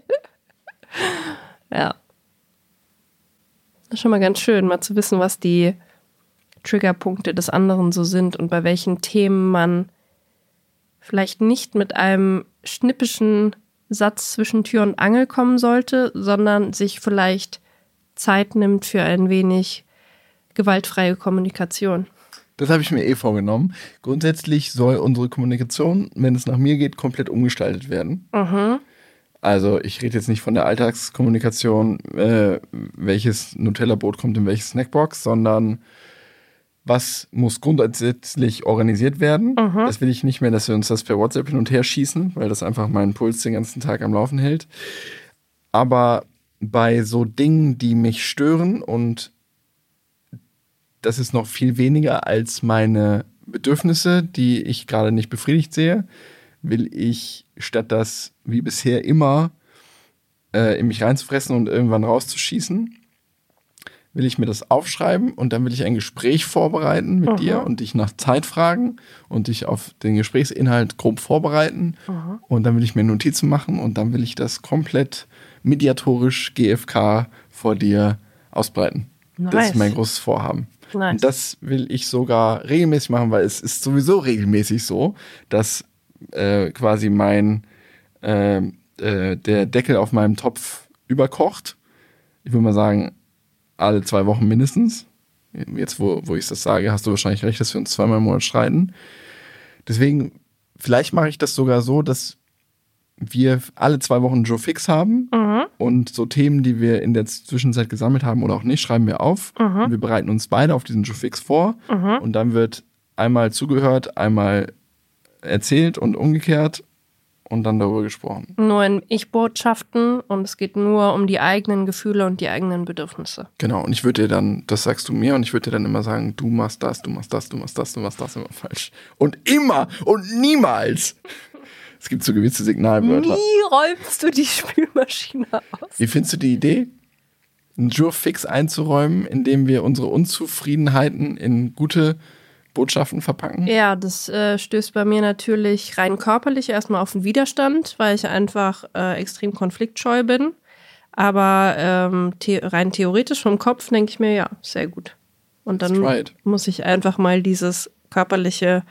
ja. Das ist schon mal ganz schön, mal zu wissen, was die Triggerpunkte des anderen so sind und bei welchen Themen man vielleicht nicht mit einem schnippischen Satz zwischen Tür und Angel kommen sollte, sondern sich vielleicht Zeit nimmt für ein wenig gewaltfreie Kommunikation. Das habe ich mir eh vorgenommen. Grundsätzlich soll unsere Kommunikation, wenn es nach mir geht, komplett umgestaltet werden. Mhm. Also ich rede jetzt nicht von der Alltagskommunikation, äh, welches Nutella-Brot kommt in welche Snackbox, sondern was muss grundsätzlich organisiert werden. Mhm. Das will ich nicht mehr, dass wir uns das per WhatsApp hin und her schießen, weil das einfach meinen Puls den ganzen Tag am Laufen hält. Aber bei so Dingen, die mich stören und das ist noch viel weniger als meine Bedürfnisse, die ich gerade nicht befriedigt sehe, will ich statt das wie bisher immer äh, in mich reinzufressen und irgendwann rauszuschießen, will ich mir das aufschreiben und dann will ich ein Gespräch vorbereiten mit Aha. dir und dich nach Zeit fragen und dich auf den Gesprächsinhalt grob vorbereiten. Aha. Und dann will ich mir Notizen machen und dann will ich das komplett mediatorisch GFK vor dir ausbreiten. Nice. Das ist mein großes Vorhaben. Nice. Und das will ich sogar regelmäßig machen, weil es ist sowieso regelmäßig so, dass äh, quasi mein äh, äh, der Deckel auf meinem Topf überkocht. Ich würde mal sagen, alle zwei Wochen mindestens. Jetzt, wo, wo ich das sage, hast du wahrscheinlich recht, dass wir uns zweimal im Monat streiten. Deswegen, vielleicht mache ich das sogar so, dass wir alle zwei Wochen Joe Fix haben mhm. und so Themen, die wir in der Zwischenzeit gesammelt haben oder auch nicht, schreiben wir auf. Mhm. Wir bereiten uns beide auf diesen Joe Fix vor mhm. und dann wird einmal zugehört, einmal erzählt und umgekehrt und dann darüber gesprochen. Nur in Ich-Botschaften und es geht nur um die eigenen Gefühle und die eigenen Bedürfnisse. Genau, und ich würde dir dann, das sagst du mir, und ich würde dir dann immer sagen, du machst das, du machst das, du machst das, du machst das immer falsch. Und immer und niemals. Es gibt so gewisse Signalwörter. Nie räumst du die Spülmaschine aus. Wie findest du die Idee? Einen Jure-Fix einzuräumen, indem wir unsere Unzufriedenheiten in gute Botschaften verpacken? Ja, das äh, stößt bei mir natürlich rein körperlich erstmal auf den Widerstand, weil ich einfach äh, extrem konfliktscheu bin. Aber ähm, the rein theoretisch vom Kopf denke ich mir, ja, sehr gut. Und dann muss ich einfach mal dieses körperliche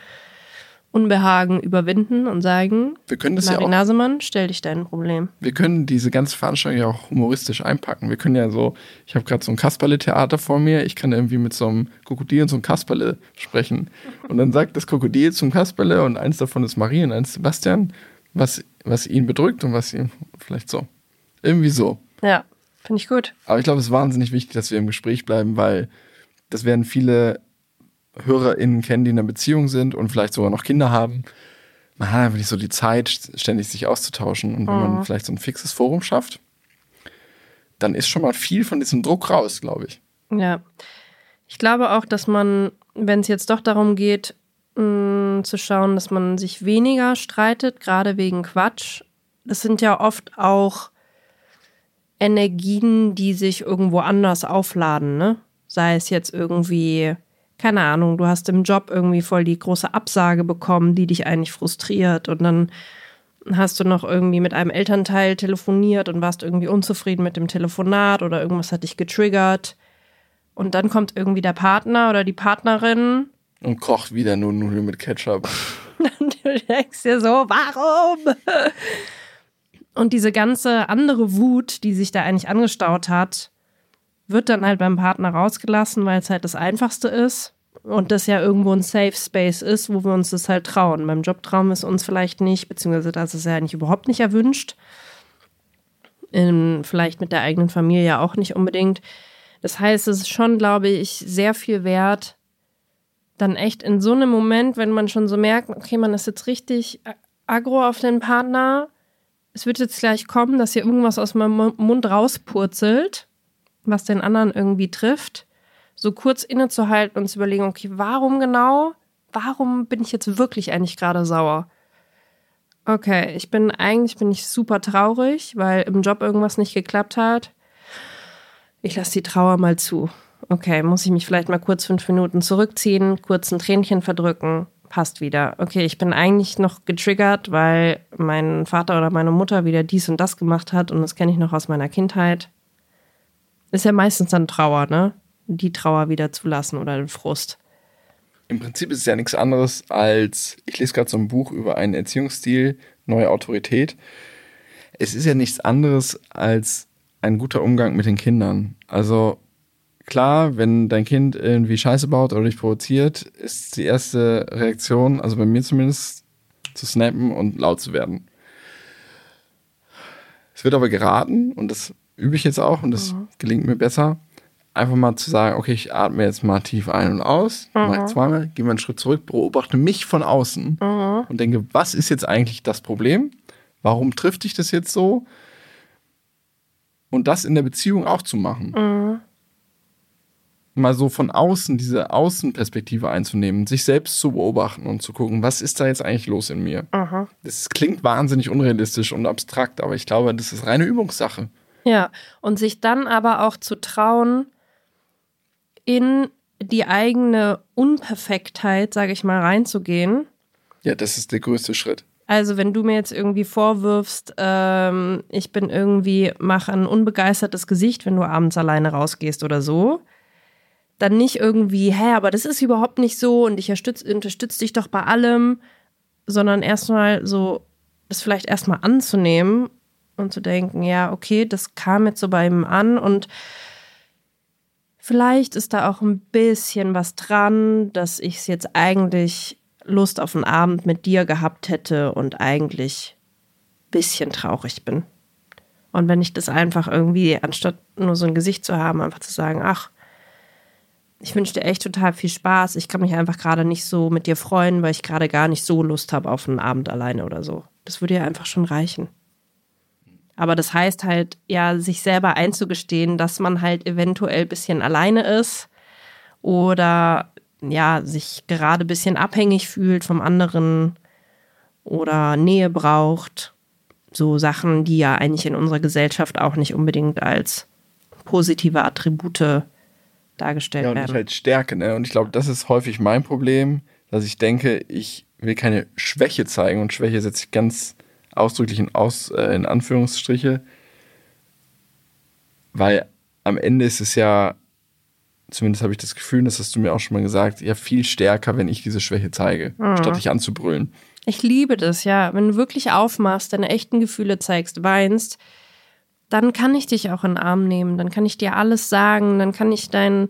Unbehagen überwinden und sagen, wir können das ja auch, Nasemann, stell dich dein Problem. Wir können diese ganze Veranstaltung ja auch humoristisch einpacken. Wir können ja so, ich habe gerade so ein Kasperle-Theater vor mir, ich kann irgendwie mit so einem Krokodil und so einem Kasperle sprechen. Und dann sagt das Krokodil zum Kasperle und eins davon ist Marie und eins Sebastian, was, was ihn bedrückt und was ihn vielleicht so. Irgendwie so. Ja, finde ich gut. Aber ich glaube, es ist wahnsinnig wichtig, dass wir im Gespräch bleiben, weil das werden viele HörerInnen kennen, die in einer Beziehung sind und vielleicht sogar noch Kinder haben. Man hat einfach nicht so die Zeit, ständig sich auszutauschen. Und wenn mhm. man vielleicht so ein fixes Forum schafft, dann ist schon mal viel von diesem Druck raus, glaube ich. Ja. Ich glaube auch, dass man, wenn es jetzt doch darum geht, mh, mm, zu schauen, dass man sich weniger streitet, gerade wegen Quatsch, das sind ja oft auch Energien, die sich irgendwo anders aufladen, ne? Sei es jetzt irgendwie keine Ahnung, du hast im Job irgendwie voll die große Absage bekommen, die dich eigentlich frustriert und dann hast du noch irgendwie mit einem Elternteil telefoniert und warst irgendwie unzufrieden mit dem Telefonat oder irgendwas hat dich getriggert und dann kommt irgendwie der Partner oder die Partnerin und kocht wieder nur Nudeln mit Ketchup. du denkst dir so, warum? Und diese ganze andere Wut, die sich da eigentlich angestaut hat, wird dann halt beim Partner rausgelassen, weil es halt das Einfachste ist. Und das ja irgendwo ein Safe Space ist, wo wir uns das halt trauen. Beim Job trauen wir es uns vielleicht nicht, beziehungsweise das ist ja nicht überhaupt nicht erwünscht. In, vielleicht mit der eigenen Familie auch nicht unbedingt. Das heißt, es ist schon, glaube ich, sehr viel wert, dann echt in so einem Moment, wenn man schon so merkt, okay, man ist jetzt richtig aggro auf den Partner, es wird jetzt gleich kommen, dass hier irgendwas aus meinem Mund rauspurzelt, was den anderen irgendwie trifft, so kurz innezuhalten und zu überlegen, okay, warum genau, warum bin ich jetzt wirklich eigentlich gerade sauer? Okay, ich bin eigentlich bin ich super traurig, weil im Job irgendwas nicht geklappt hat. Ich lasse die Trauer mal zu. Okay, muss ich mich vielleicht mal kurz fünf Minuten zurückziehen, kurz ein Tränchen verdrücken, passt wieder. Okay, ich bin eigentlich noch getriggert, weil mein Vater oder meine Mutter wieder dies und das gemacht hat und das kenne ich noch aus meiner Kindheit. Ist ja meistens dann Trauer, ne? Die Trauer wieder zulassen oder den Frust. Im Prinzip ist es ja nichts anderes als, ich lese gerade so ein Buch über einen Erziehungsstil, neue Autorität. Es ist ja nichts anderes als ein guter Umgang mit den Kindern. Also klar, wenn dein Kind irgendwie Scheiße baut oder dich provoziert, ist die erste Reaktion, also bei mir zumindest, zu snappen und laut zu werden. Es wird aber geraten, und das übe ich jetzt auch, und das mhm. gelingt mir besser, einfach mal zu sagen, okay, ich atme jetzt mal tief ein und aus, mhm. mache zweimal, gehe mal einen Schritt zurück, beobachte mich von außen mhm. und denke, was ist jetzt eigentlich das Problem? Warum trifft dich das jetzt so? Und das in der Beziehung auch zu machen. Mhm mal so von außen diese Außenperspektive einzunehmen, sich selbst zu beobachten und zu gucken, was ist da jetzt eigentlich los in mir? Aha. Das klingt wahnsinnig unrealistisch und abstrakt, aber ich glaube, das ist reine Übungssache. Ja, und sich dann aber auch zu trauen, in die eigene Unperfektheit, sage ich mal, reinzugehen. Ja, das ist der größte Schritt. Also wenn du mir jetzt irgendwie vorwirfst, ähm, ich bin irgendwie, mache ein unbegeistertes Gesicht, wenn du abends alleine rausgehst oder so, dann nicht irgendwie, hä, aber das ist überhaupt nicht so und ich unterstütze unterstütz dich doch bei allem, sondern erstmal so, das vielleicht erstmal anzunehmen und zu denken, ja, okay, das kam jetzt so bei ihm an und vielleicht ist da auch ein bisschen was dran, dass ich es jetzt eigentlich Lust auf einen Abend mit dir gehabt hätte und eigentlich ein bisschen traurig bin. Und wenn ich das einfach irgendwie, anstatt nur so ein Gesicht zu haben, einfach zu sagen, ach, ich wünsche dir echt total viel Spaß. Ich kann mich einfach gerade nicht so mit dir freuen, weil ich gerade gar nicht so Lust habe auf einen Abend alleine oder so. Das würde ja einfach schon reichen. Aber das heißt halt, ja, sich selber einzugestehen, dass man halt eventuell ein bisschen alleine ist oder ja, sich gerade ein bisschen abhängig fühlt vom anderen oder Nähe braucht. So Sachen, die ja eigentlich in unserer Gesellschaft auch nicht unbedingt als positive Attribute dargestellt ja, und werden. halt Stärke, ne? Und ich glaube, das ist häufig mein Problem, dass ich denke, ich will keine Schwäche zeigen und Schwäche setze ich ganz ausdrücklich in, Aus, äh, in Anführungsstriche, weil am Ende ist es ja, zumindest habe ich das Gefühl, das hast du mir auch schon mal gesagt, ja viel stärker, wenn ich diese Schwäche zeige, mhm. statt dich anzubrüllen. Ich liebe das, ja. Wenn du wirklich aufmachst, deine echten Gefühle zeigst, weinst, dann kann ich dich auch in den Arm nehmen, dann kann ich dir alles sagen, dann kann ich deinen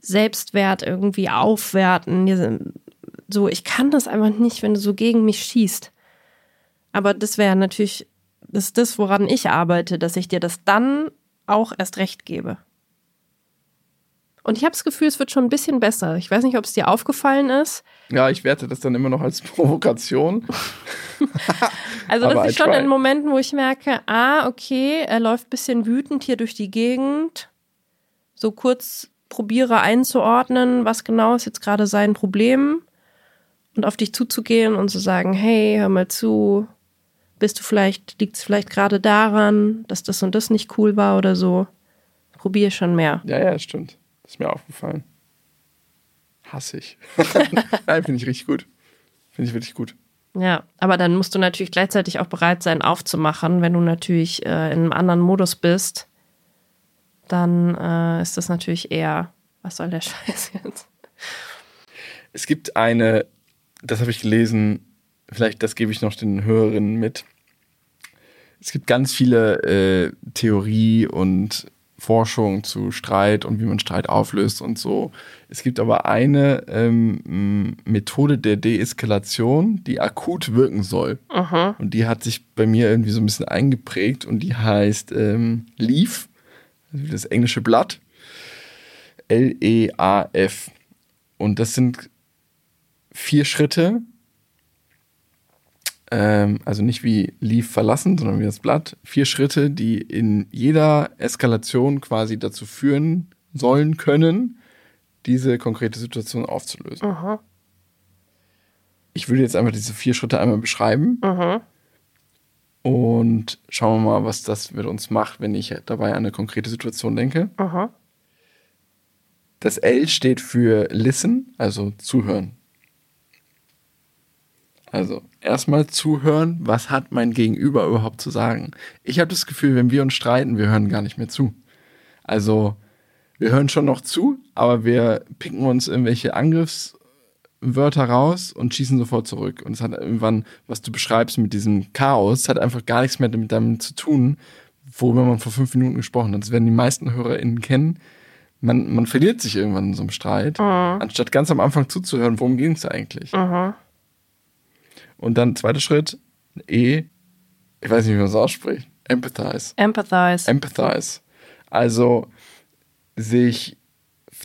Selbstwert irgendwie aufwerten. So, ich kann das einfach nicht, wenn du so gegen mich schießt. Aber das wäre natürlich, das ist das, woran ich arbeite, dass ich dir das dann auch erst recht gebe. Und ich habe das Gefühl, es wird schon ein bisschen besser. Ich weiß nicht, ob es dir aufgefallen ist. Ja, ich werte das dann immer noch als Provokation. also das ist schon in Momenten, wo ich merke, ah, okay, er läuft ein bisschen wütend hier durch die Gegend. So kurz probiere einzuordnen, was genau ist jetzt gerade sein Problem. Und auf dich zuzugehen und zu sagen, hey, hör mal zu, bist du vielleicht, liegt es vielleicht gerade daran, dass das und das nicht cool war oder so. Probier schon mehr. Ja, ja, stimmt. Ist mir aufgefallen. Hasse ich. Nein, finde ich richtig gut. Finde ich wirklich gut. Ja, aber dann musst du natürlich gleichzeitig auch bereit sein, aufzumachen. Wenn du natürlich äh, in einem anderen Modus bist, dann äh, ist das natürlich eher, was soll der Scheiß jetzt? Es gibt eine, das habe ich gelesen, vielleicht das gebe ich noch den Hörerinnen mit. Es gibt ganz viele äh, Theorie- und Forschung zu Streit und wie man Streit auflöst und so. Es gibt aber eine ähm, Methode der Deeskalation, die akut wirken soll. Aha. Und die hat sich bei mir irgendwie so ein bisschen eingeprägt und die heißt ähm, Leaf, also das englische Blatt. L-E-A-F. Und das sind vier Schritte, ähm, also nicht wie Leaf verlassen, sondern wie das Blatt. Vier Schritte, die in jeder Eskalation quasi dazu führen sollen können, diese konkrete Situation aufzulösen. Aha. Ich würde jetzt einfach diese vier Schritte einmal beschreiben Aha. und schauen wir mal, was das mit uns macht, wenn ich dabei an eine konkrete Situation denke. Aha. Das L steht für Listen, also zuhören. Also erstmal zuhören, was hat mein Gegenüber überhaupt zu sagen. Ich habe das Gefühl, wenn wir uns streiten, wir hören gar nicht mehr zu. Also wir hören schon noch zu, aber wir picken uns irgendwelche Angriffswörter raus und schießen sofort zurück. Und es hat irgendwann, was du beschreibst mit diesem Chaos, hat einfach gar nichts mehr damit, damit zu tun, worüber man vor fünf Minuten gesprochen hat. Das werden die meisten HörerInnen kennen. Man, man verliert sich irgendwann in so einem Streit, anstatt ganz am Anfang zuzuhören, worum ging es eigentlich. Aha. Und dann zweiter Schritt, E, ich weiß nicht, wie man es ausspricht, Empathize. Empathize. Empathize. Also sich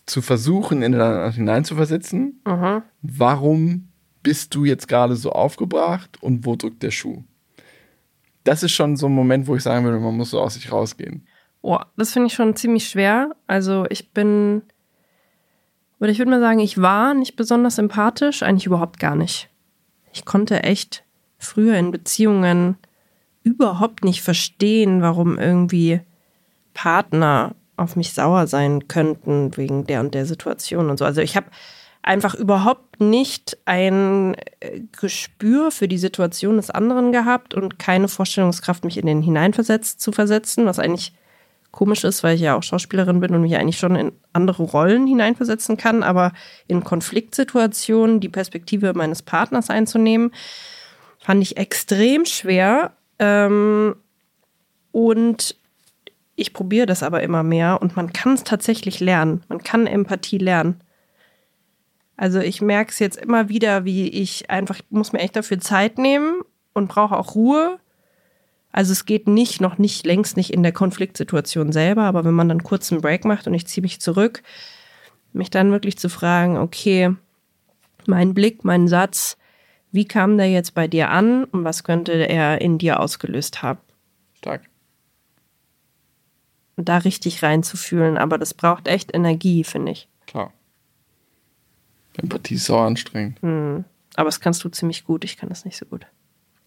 zu versuchen, in den hineinzuversetzen, Aha. warum bist du jetzt gerade so aufgebracht und wo drückt der Schuh? Das ist schon so ein Moment, wo ich sagen würde, man muss so aus sich rausgehen. Oh, das finde ich schon ziemlich schwer. Also ich bin, oder ich würde mal sagen, ich war nicht besonders empathisch, eigentlich überhaupt gar nicht. Ich konnte echt früher in Beziehungen überhaupt nicht verstehen, warum irgendwie Partner auf mich sauer sein könnten wegen der und der Situation und so. Also ich habe einfach überhaupt nicht ein äh, Gespür für die Situation des anderen gehabt und keine Vorstellungskraft, mich in den hineinversetzt zu versetzen, was eigentlich komisch ist, weil ich ja auch Schauspielerin bin und mich eigentlich schon in andere Rollen hineinversetzen kann, aber in Konfliktsituationen die Perspektive meines Partners einzunehmen, fand ich extrem schwer. Ähm, und ich probiere das aber immer mehr und man kann es tatsächlich lernen. Man kann Empathie lernen. Also ich merke es jetzt immer wieder, wie ich einfach, ich muss mir echt dafür Zeit nehmen und brauche auch Ruhe. Also es geht nicht, noch nicht, längst nicht in der Konfliktsituation selber, aber wenn man dann kurz einen Break macht und ich ziehe mich zurück, mich dann wirklich zu fragen, okay, mein Blick, mein Satz, wie kam der jetzt bei dir an und was könnte er in dir ausgelöst haben? Stark. Und da richtig reinzufühlen, aber das braucht echt Energie, finde ich. Klar. Empathie ist sau anstrengend. Hm. Aber das kannst du ziemlich gut, ich kann das nicht so gut.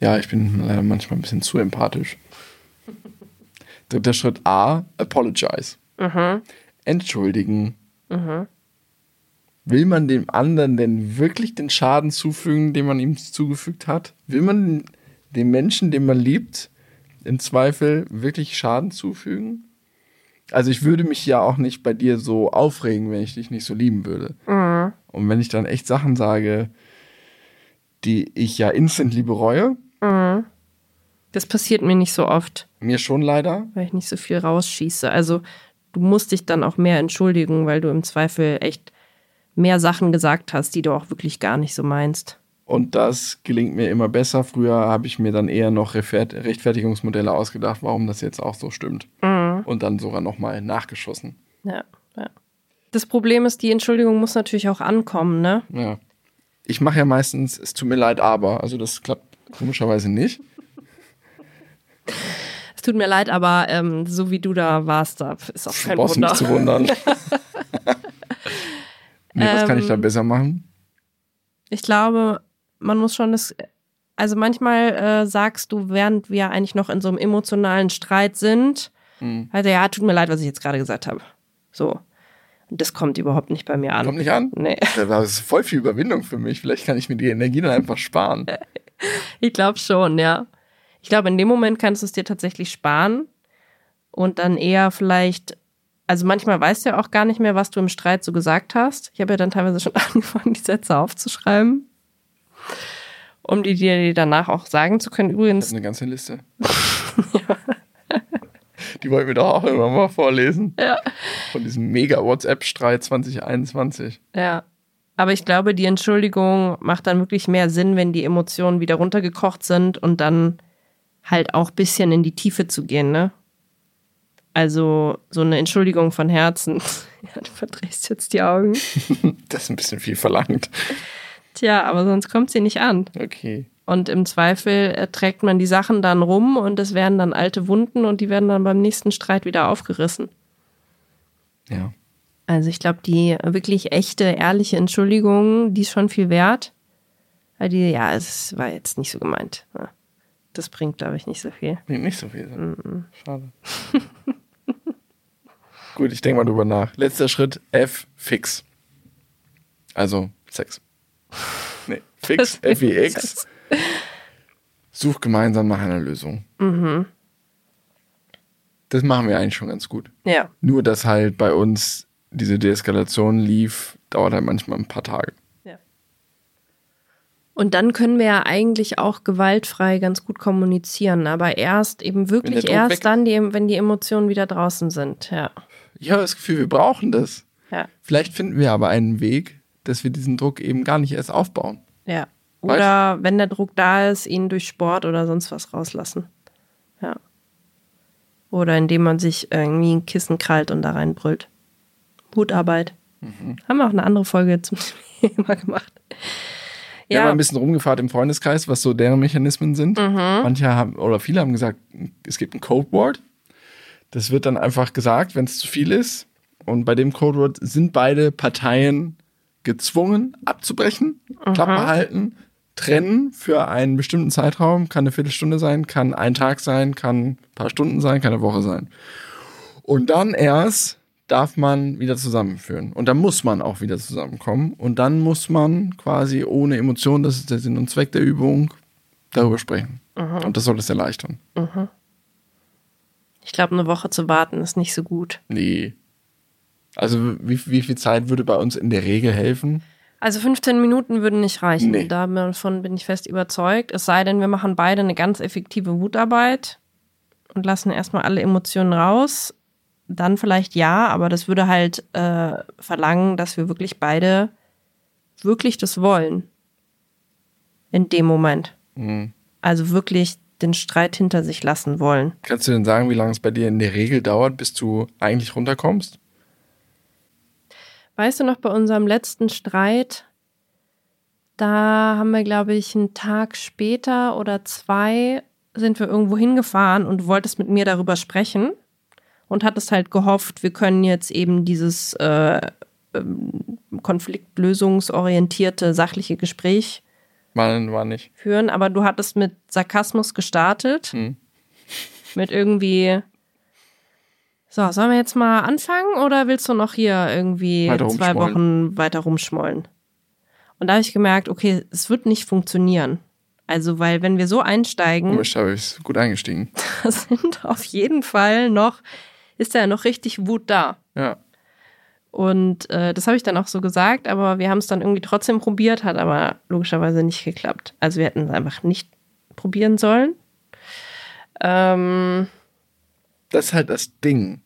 Ja, ich bin leider manchmal ein bisschen zu empathisch. Dritter Schritt A, apologize. Mhm. Entschuldigen. Will man dem anderen denn wirklich den Schaden zufügen, den man ihm zugefügt hat? Will man dem Menschen, den man liebt, im Zweifel wirklich Schaden zufügen? Also ich würde mich ja auch nicht bei dir so aufregen, wenn ich dich nicht so lieben würde. Und wenn ich dann echt Sachen sage, die ich ja instantly bereue, Das passiert mir nicht so oft, mir schon leider, weil ich nicht so viel rausschieße. Also du musst dich dann auch mehr entschuldigen, weil du im Zweifel echt mehr Sachen gesagt hast, die du auch wirklich gar nicht so meinst. Und das gelingt mir immer besser. Früher habe ich mir dann eher noch Rechtfertigungsmodelle ausgedacht, warum das jetzt auch so stimmt. Und dann sogar nochmal nachgeschossen. Ja, ja. Das Problem ist, die Entschuldigung muss natürlich auch ankommen, ne? Ja. Ich mache ja meistens, es tut mir leid, aber. Also das klappt komischerweise nicht. Es tut mir leid, aber ähm, so wie du da warst, da ist auch Du kein brauchst Wunder. nicht zu wundern. nee, was kann ich da Ähm, besser machen? Ich glaube, man muss schon das. Also manchmal äh, sagst du, während wir eigentlich noch in so einem emotionalen Streit sind, Hm. also ja, tut mir leid, was ich jetzt gerade gesagt habe. So. Und das kommt überhaupt nicht bei mir an. Kommt nicht an? Nee. Das ist voll viel Überwindung für mich. Vielleicht kann ich mir die Energie dann einfach sparen. Ich glaube schon, ja. Ich glaube, in dem Moment kannst du es dir tatsächlich sparen und dann eher vielleicht, also manchmal weißt du ja auch gar nicht mehr, was du im Streit so gesagt hast. Ich habe ja dann teilweise schon angefangen, die Sätze aufzuschreiben, um die dir danach auch sagen zu können. Das Übrigens, ist eine ganze Liste. Die wollten wir doch auch immer mal vorlesen. Ja. Von diesem mega WhatsApp-Streit 2021. Ja. Aber ich glaube, die Entschuldigung macht dann wirklich mehr Sinn, wenn die Emotionen wieder runtergekocht sind und dann halt auch ein bisschen in die Tiefe zu gehen, ne? Also so eine Entschuldigung von Herzen. Ja, du verdrehst jetzt die Augen. Das ist ein bisschen viel verlangt. Tja, aber sonst kommt sie nicht an. Okay. Und im Zweifel äh, trägt man die Sachen dann rum und es werden dann alte Wunden und die werden dann beim nächsten Streit wieder aufgerissen. Ja. Also ich glaube, die wirklich echte, ehrliche Entschuldigung, die ist schon viel wert. Weil die, ja, es war jetzt nicht so gemeint. Ja. Das bringt, glaube ich, nicht so viel. Bringt nicht so viel. Sinn. Schade. Gut, ich denke mal drüber nach. Letzter Schritt, F, fix. Also Sex. Nee, fix, F-I-X. Such gemeinsam nach einer Lösung. Das machen wir eigentlich schon ganz gut. Ja. Nur, dass halt bei uns diese Deeskalation lief, dauert halt manchmal ein paar Tage. Und dann können wir ja eigentlich auch gewaltfrei ganz gut kommunizieren, aber erst eben wirklich erst weg- dann, die, wenn die Emotionen wieder draußen sind. Ja. Ich habe das Gefühl, wir brauchen das. Ja. Vielleicht finden wir aber einen Weg, dass wir diesen Druck eben gar nicht erst aufbauen. Ja. Oder wenn der Druck da ist, ihn durch Sport oder sonst was rauslassen. Ja. Oder indem man sich irgendwie ein Kissen krallt und da reinbrüllt. Hutarbeit. Haben wir auch eine andere Folge zum Thema gemacht. Wir haben Ja, ein bisschen rumgefahren im Freundeskreis, was so deren Mechanismen sind. Mhm. Manche haben, oder viele haben gesagt, es gibt ein Codewort. Das wird dann einfach gesagt, wenn es zu viel ist. Und bei dem Codewort sind beide Parteien gezwungen, abzubrechen, Mhm. Klappe halten, trennen für einen bestimmten Zeitraum. Kann eine Viertelstunde sein, kann ein Tag sein, kann ein paar Stunden sein, kann eine Woche sein. Und dann erst darf man wieder zusammenführen. Und dann muss man auch wieder zusammenkommen. Und dann muss man quasi ohne Emotionen, das ist der Sinn und Zweck der Übung, darüber sprechen. Und das soll es erleichtern. ich glaube, eine Woche zu warten ist nicht so gut. Nee. Also wie, wie viel Zeit würde bei uns in der Regel helfen? Also 15 Minuten würden nicht reichen. Nee. Davon bin ich fest überzeugt. Es sei denn, wir machen beide eine ganz effektive Wutarbeit und lassen erstmal alle Emotionen raus. Dann vielleicht ja, aber das würde halt äh, verlangen, dass wir wirklich beide wirklich das wollen. In dem Moment. Mhm. Also wirklich den Streit hinter sich lassen wollen. Kannst du denn sagen, wie lange es bei dir in der Regel dauert, bis du eigentlich runterkommst? Weißt du noch, bei unserem letzten Streit, da haben wir, glaube ich, einen Tag später oder zwei sind wir irgendwo hingefahren und du wolltest mit mir darüber sprechen und hattest halt gehofft, wir können jetzt eben dieses äh, ähm, konfliktlösungsorientierte, sachliche Gespräch Mal war nicht. führen, aber du hattest mit Sarkasmus gestartet. Hm. Mit irgendwie. So, sollen wir jetzt mal anfangen oder willst du noch hier irgendwie zwei. Wochen weiter rumschmollen? Und da habe ich gemerkt, okay, es wird nicht funktionieren. Also, weil wenn wir so einsteigen, Komisch, da habe ich gut eingestiegen. da sind auf jeden Fall noch, ist da ja noch richtig Wut da. Ja. Und äh, das habe ich dann auch so gesagt, aber wir haben es dann irgendwie trotzdem probiert, hat aber logischerweise nicht geklappt. Also wir hätten es einfach nicht probieren sollen. Ähm, Das ist halt das Ding.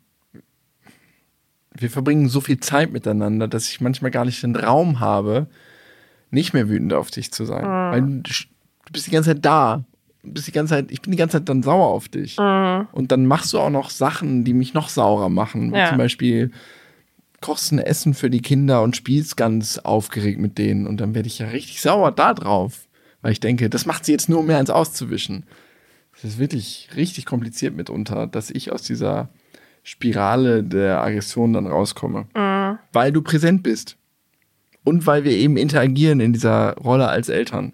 Wir verbringen so viel Zeit miteinander, dass ich manchmal gar nicht den Raum habe, nicht mehr wütend auf dich zu sein. Weil du, du bist die ganze Zeit da. Bist die ganze Zeit, ich bin die ganze Zeit dann sauer auf dich. Und dann machst du auch noch Sachen, die mich noch saurer machen. Wie Ja. Zum Beispiel kochst ein Essen für die Kinder und spielst ganz aufgeregt mit denen. Und dann werde ich ja richtig sauer da drauf. Weil ich denke, das macht sie jetzt nur, um mehr eins auszuwischen. Es ist wirklich richtig kompliziert mitunter, dass ich aus dieser Spirale der Aggression dann rauskomme. Weil du präsent bist. Und weil wir eben interagieren in dieser Rolle als Eltern.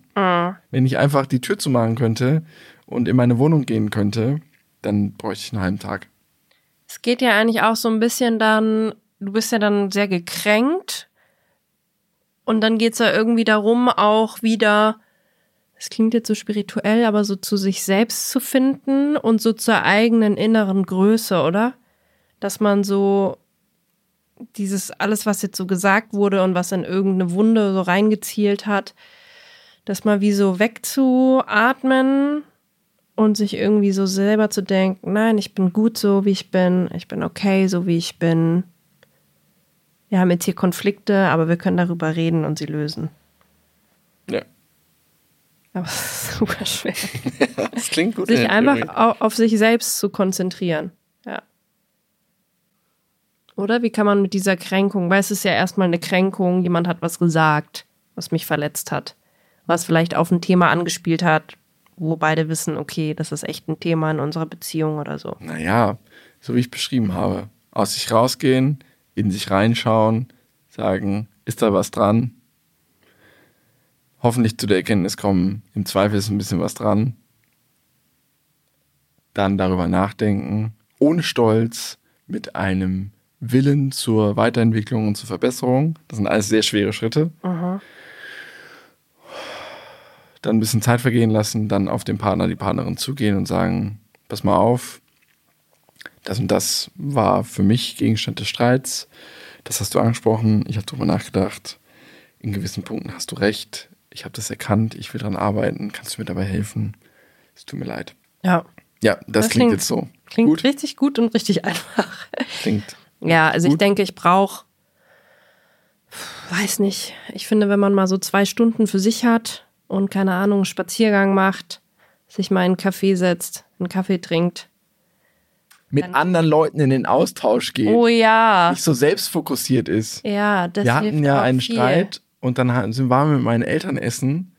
Wenn ich einfach die Tür zumachen könnte und in meine Wohnung gehen könnte, dann bräuchte ich einen halben Tag. es geht ja eigentlich auch so ein bisschen dann, du bist ja dann sehr gekränkt. Und dann geht es ja irgendwie darum, auch wieder, es klingt jetzt so spirituell, aber so zu sich selbst zu finden und so zur eigenen inneren Größe, oder? Dass man so dieses alles, was jetzt so gesagt wurde und was in irgendeine Wunde so reingezielt hat, das mal wie so wegzuatmen und sich irgendwie so selber zu denken, nein, ich bin gut so, wie ich bin, ich bin okay, so wie ich bin. Wir haben jetzt hier Konflikte, aber wir können darüber reden und sie lösen. Ja. Aber es ist super schwer. das klingt gut. sich einfach Theorie. au- auf sich selbst zu konzentrieren. Oder wie kann man mit dieser Kränkung, weil es ist ja erstmal eine Kränkung, jemand hat was gesagt, was mich verletzt hat, was vielleicht auf ein Thema angespielt hat, wo beide wissen, okay, das ist echt ein Thema in unserer Beziehung oder so. Naja, so wie ich beschrieben habe. Aus sich rausgehen, in sich reinschauen, sagen, ist da was dran? Hoffentlich zu der Erkenntnis kommen, im Zweifel ist ein bisschen was dran. Dann darüber nachdenken, ohne Stolz, mit einem Willen zur Weiterentwicklung und zur Verbesserung. Das sind alles sehr schwere Schritte. Dann ein bisschen Zeit vergehen lassen, dann auf den Partner, die Partnerin zugehen und sagen, pass mal auf, das und das war für mich Gegenstand des Streits. Das hast du angesprochen. Ich habe darüber nachgedacht. In gewissen Punkten hast du recht. Ich habe das erkannt. Ich will daran arbeiten. Kannst du mir dabei helfen? Es tut mir leid. Ja. Ja, das, Das klingt, klingt- jetzt so. Klingt Gut. richtig gut und richtig einfach. Klingt. Ja, also ich denke, ich brauche, weiß nicht, ich finde, wenn man mal so zwei Stunden für sich hat und keine Ahnung, einen Spaziergang macht, sich mal in einen Café setzt, einen Kaffee trinkt. Mit anderen Leuten in den Austausch geht. Oh ja, Nicht so selbstfokussiert ist. ja, das wir hatten ja einen viel. Streit und dann waren wir mit meinen Eltern essen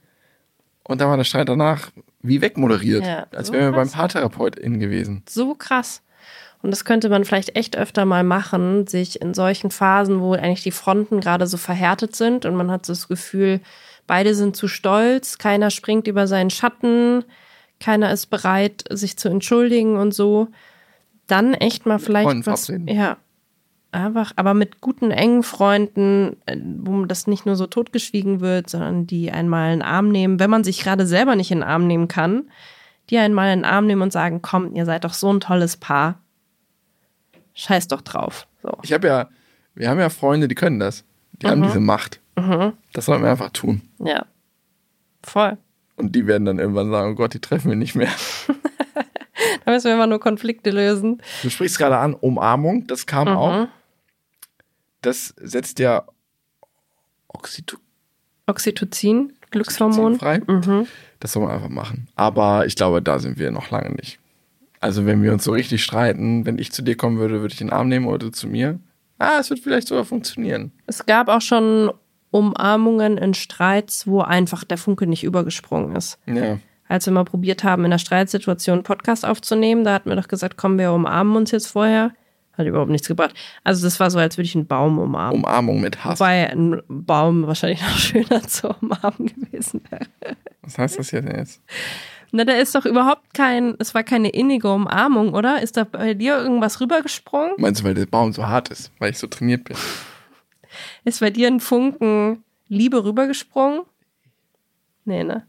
und da war der Streit danach wie wegmoderiert, Ja, als so wären wir beim krass. Paartherapeuten gewesen. So krass. Und das könnte man vielleicht echt öfter mal machen, sich in solchen Phasen, wo eigentlich die Fronten gerade so verhärtet sind und man hat so das Gefühl, beide sind zu stolz, keiner springt über seinen Schatten, keiner ist bereit, sich zu entschuldigen und so. Dann echt mal vielleicht Freunden was. verabreden. Ja. Einfach, aber mit guten, engen Freunden, äh, wo das nicht nur so totgeschwiegen wird, sondern die einmal in den Arm nehmen, wenn man sich gerade selber nicht in den Arm nehmen kann, die einmal in den Arm nehmen und sagen, komm, ihr seid doch so ein tolles Paar. Scheiß doch drauf. So. Ich habe ja, wir haben ja Freunde, die können das. Die haben diese Macht. Das sollten wir einfach tun. Ja. Voll. Und die werden dann irgendwann sagen, oh Gott, die treffen wir nicht mehr. Da müssen wir immer nur Konflikte lösen. Du sprichst gerade an, Umarmung, das kam Mhm. auch. Das setzt ja Oxytocin Oxytocin, Glückshormon. frei. Mhm. Das soll man einfach machen. Aber ich glaube, da sind wir noch lange nicht. Also wenn wir uns so richtig streiten, wenn ich zu dir kommen würde, würde ich den Arm nehmen oder zu mir. Ah, es wird vielleicht sogar funktionieren. Es gab auch schon Umarmungen in Streits, wo einfach der Funke nicht übergesprungen ist. Ja. Als wir mal probiert haben, in einer Streitsituation einen Podcast aufzunehmen, da hatten wir doch gesagt, komm, wir umarmen uns jetzt vorher. Hat überhaupt nichts gebracht. Also das war so, als würde ich einen Baum umarmen. Umarmung mit Hass. Wobei ein Baum wahrscheinlich noch schöner zu umarmen gewesen wäre. Was heißt das hier denn jetzt? Na, da ist doch überhaupt kein, es war keine innige Umarmung, oder? Ist da bei dir irgendwas rübergesprungen? Meinst du, weil der Baum so hart ist, weil ich so trainiert bin? Ist bei dir ein Funken Liebe rübergesprungen? Nee, ne?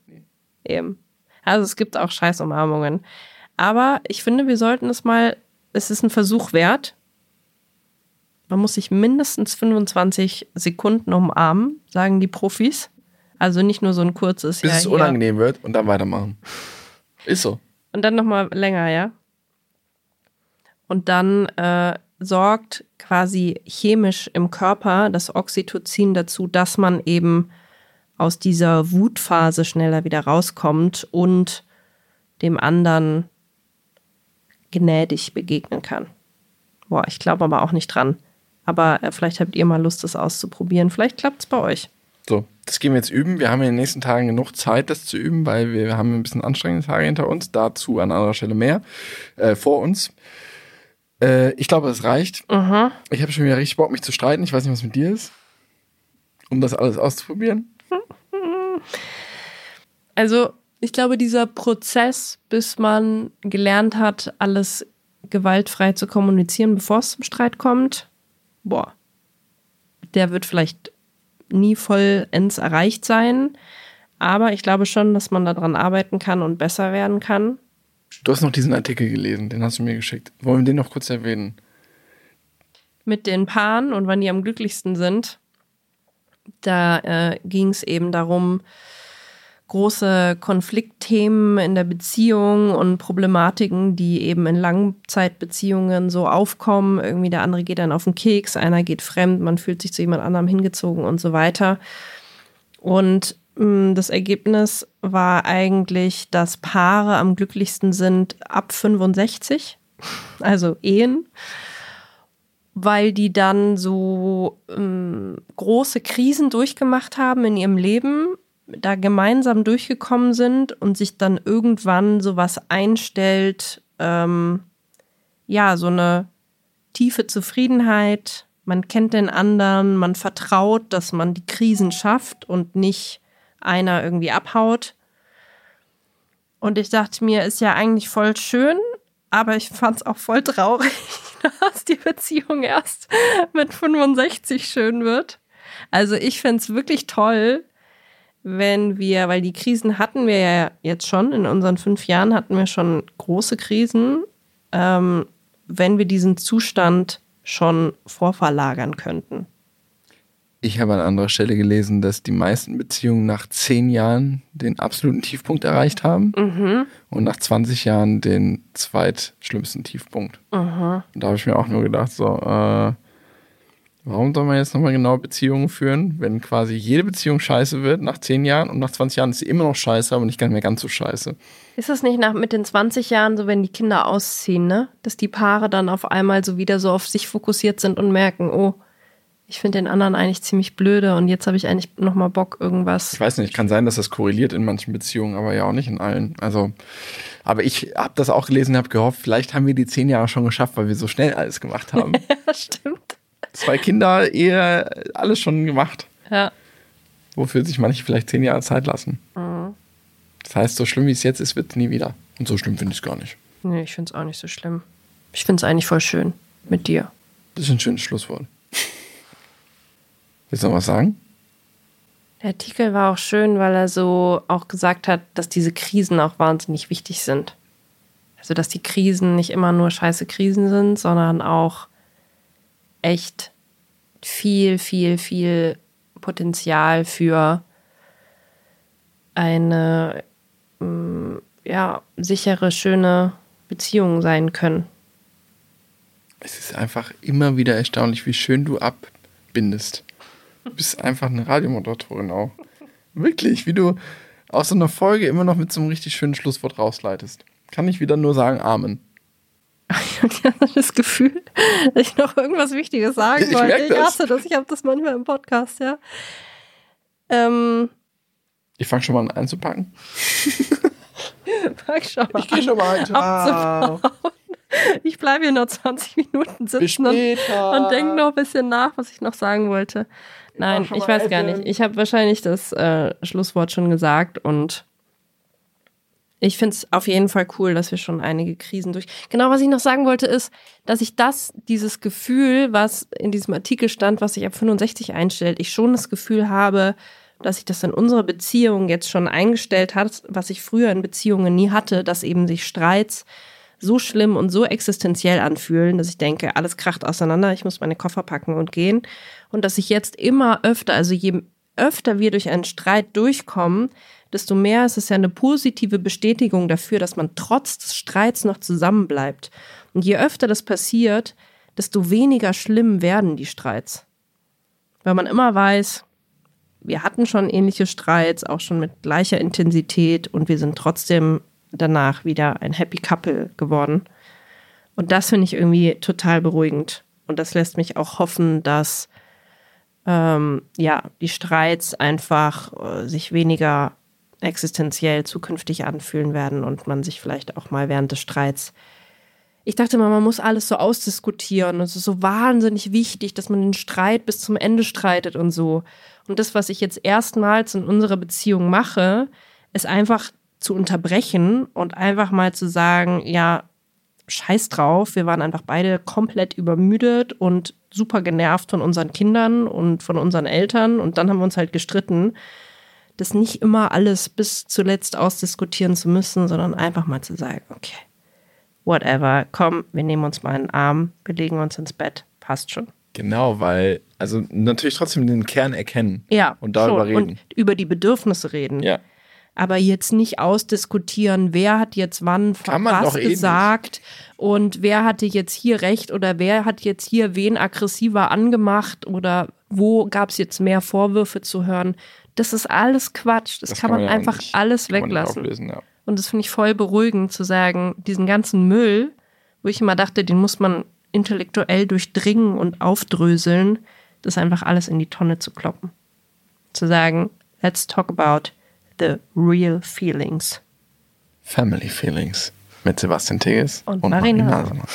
Eben. Also es gibt auch scheiß Umarmungen. Aber ich finde, wir sollten es mal, es ist ein Versuch wert. Man muss sich mindestens 25 Sekunden umarmen, sagen die Profis. Also nicht nur so ein kurzes Bis ja, es unangenehm wird und dann weitermachen. Ist so. Und dann nochmal länger, ja. Und dann äh, sorgt quasi chemisch im Körper das Oxytocin dazu, dass man eben aus dieser Wutphase schneller wieder rauskommt und dem anderen gnädig begegnen kann. Boah, ich glaube aber auch nicht dran. Aber äh, vielleicht habt ihr mal Lust, das auszuprobieren. Vielleicht klappt es bei euch. So, das gehen wir jetzt üben. Wir haben in den nächsten Tagen genug Zeit, das zu üben, weil wir haben ein bisschen anstrengende Tage hinter uns. Dazu an anderer Stelle mehr. Äh, vor uns. Äh, ich glaube, es reicht. Ich habe schon wieder richtig Bock, mich zu streiten. Ich weiß nicht, was mit dir ist. Um das alles auszuprobieren. Also, ich glaube, dieser Prozess, bis man gelernt hat, alles gewaltfrei zu kommunizieren, bevor es zum Streit kommt, boah, der wird vielleicht nie vollends erreicht sein. Aber ich glaube schon, dass man daran arbeiten kann und besser werden kann. Du hast noch diesen Artikel gelesen, den hast du mir geschickt. Wollen wir den noch kurz erwähnen? Mit den Paaren und wann die am glücklichsten sind, da äh, ging es eben darum, große Konfliktthemen in der Beziehung und Problematiken, die eben in Langzeitbeziehungen so aufkommen. Irgendwie der andere geht dann auf den Keks, einer geht fremd, man fühlt sich zu jemand anderem hingezogen und so weiter. Und mm, das Ergebnis war eigentlich, dass Paare am glücklichsten sind ab 65, also Ehen weil die dann so ähm, große Krisen durchgemacht haben in ihrem Leben, da gemeinsam durchgekommen sind und sich dann irgendwann sowas einstellt, ähm, ja, so eine tiefe Zufriedenheit, man kennt den anderen, man vertraut, dass man die Krisen schafft und nicht einer irgendwie abhaut. Und ich dachte mir, ist ja eigentlich voll schön, aber ich fand es auch voll traurig, dass die Beziehung erst mit 65 schön wird. Also ich finde es wirklich toll, wenn wir, weil die Krisen hatten wir ja jetzt schon, in unseren fünf Jahren hatten wir schon große Krisen, ähm, wenn wir diesen Zustand schon vorverlagern könnten. Ich habe an anderer Stelle gelesen, dass die meisten Beziehungen nach zehn Jahren den absoluten Tiefpunkt erreicht haben mhm. und nach 20 Jahren den zweitschlimmsten Tiefpunkt. Mhm. Und da habe ich mir auch nur gedacht, so, äh, warum soll man jetzt nochmal genau Beziehungen führen, wenn quasi jede Beziehung scheiße wird nach zehn Jahren und nach 20 Jahren ist sie immer noch scheiße, aber nicht mehr ganz so scheiße. Ist das nicht nach mit den 20 Jahren so, wenn die Kinder ausziehen, ne? Dass die Paare dann auf einmal so wieder so auf sich fokussiert sind und merken, oh, ich finde den anderen eigentlich ziemlich blöde und jetzt habe ich eigentlich nochmal Bock, irgendwas. Ich weiß nicht, kann sein, dass das korreliert in manchen Beziehungen, aber ja auch nicht in allen. Also, aber ich habe das auch gelesen, habe gehofft, vielleicht haben wir die zehn Jahre schon geschafft, weil wir so schnell alles gemacht haben. ja, stimmt. Zwei Kinder, Ehe, alles schon gemacht. Ja. Wofür sich manche vielleicht zehn Jahre Zeit lassen. Mhm. Das heißt, so schlimm wie es jetzt ist, wird es nie wieder. Und so schlimm finde ich es gar nicht. Nee, ich finde es auch nicht so schlimm. Ich finde es eigentlich voll schön mit dir. Das ist ein schönes Schlusswort. Willst du noch was sagen? Der Artikel war auch schön, weil er so auch gesagt hat, dass diese Krisen auch wahnsinnig wichtig sind. Also, dass die Krisen nicht immer nur scheiße Krisen sind, sondern auch echt viel, viel, viel Potenzial für eine mm, ja, sichere, schöne Beziehung sein können. Es ist einfach immer wieder erstaunlich, wie schön du abbindest. Du bist einfach eine Radiomoderatorin auch. Wirklich, wie du aus so einer Folge immer noch mit so einem richtig schönen Schlusswort rausleitest. Kann ich wieder nur sagen, Amen. Ich habe das Gefühl, dass ich noch irgendwas Wichtiges sagen ich wollte. Ich hasse das. Ich habe das manchmal im Podcast, ja. Ähm, ich fange schon mal an einzupacken. Fang schon mal ich gehe schon mal an. Ich bleibe hier noch 20 Minuten sitzen und, und denke noch ein bisschen nach, was ich noch sagen wollte. Nein, ich weiß gar nicht. Ich habe wahrscheinlich das äh, Schlusswort schon gesagt und ich finde es auf jeden Fall cool, dass wir schon einige Krisen durch. Genau, was ich noch sagen wollte, ist, dass ich das, dieses Gefühl, was in diesem Artikel stand, was sich ab 65 einstellt, ich schon das Gefühl habe, dass sich das in unserer Beziehung jetzt schon eingestellt hat, was ich früher in Beziehungen nie hatte, dass eben sich Streits so schlimm und so existenziell anfühlen, dass ich denke, alles kracht auseinander, ich muss meine Koffer packen und gehen. Und dass ich jetzt immer öfter, also je öfter wir durch einen Streit durchkommen, desto mehr ist es ja eine positive Bestätigung dafür, dass man trotz des Streits noch zusammenbleibt. Und je öfter das passiert, desto weniger schlimm werden die Streits. Weil man immer weiß, wir hatten schon ähnliche Streits, auch schon mit gleicher Intensität und wir sind trotzdem danach wieder ein Happy Couple geworden. Und das finde ich irgendwie total beruhigend. Und das lässt mich auch hoffen, dass ähm, ja, die Streits einfach äh, sich weniger existenziell zukünftig anfühlen werden und man sich vielleicht auch mal während des Streits. Ich dachte immer, man muss alles so ausdiskutieren. Und es ist so wahnsinnig wichtig, dass man den Streit bis zum Ende streitet und so. Und das, was ich jetzt erstmals in unserer Beziehung mache, ist einfach zu unterbrechen und einfach mal zu sagen, ja, scheiß drauf, wir waren einfach beide komplett übermüdet und super genervt von unseren Kindern und von unseren Eltern und dann haben wir uns halt gestritten, das nicht immer alles bis zuletzt ausdiskutieren zu müssen, sondern einfach mal zu sagen, okay, whatever, komm, wir nehmen uns mal einen Arm, wir legen uns ins Bett, passt schon. Genau, weil, also natürlich trotzdem den Kern erkennen. Ja. Und darüber schon. reden. Und über die Bedürfnisse reden. Ja. Aber jetzt nicht ausdiskutieren, wer hat jetzt wann man was eh gesagt und wer hatte jetzt hier recht oder wer hat jetzt hier wen aggressiver angemacht oder wo gab es jetzt mehr Vorwürfe zu hören. Das ist alles Quatsch. Das, kann, man, ja auch einfach nicht- alles man weglassen. auflösen, ja. Und das finde ich voll beruhigend zu sagen, diesen ganzen Müll, wo ich immer dachte, den muss man intellektuell durchdringen und aufdröseln, das einfach alles in die Tonne zu kloppen. Zu sagen, let's talk about the real feelings. Family Feelings mit Sebastian Tigges Und Marie Marina. Nasemann.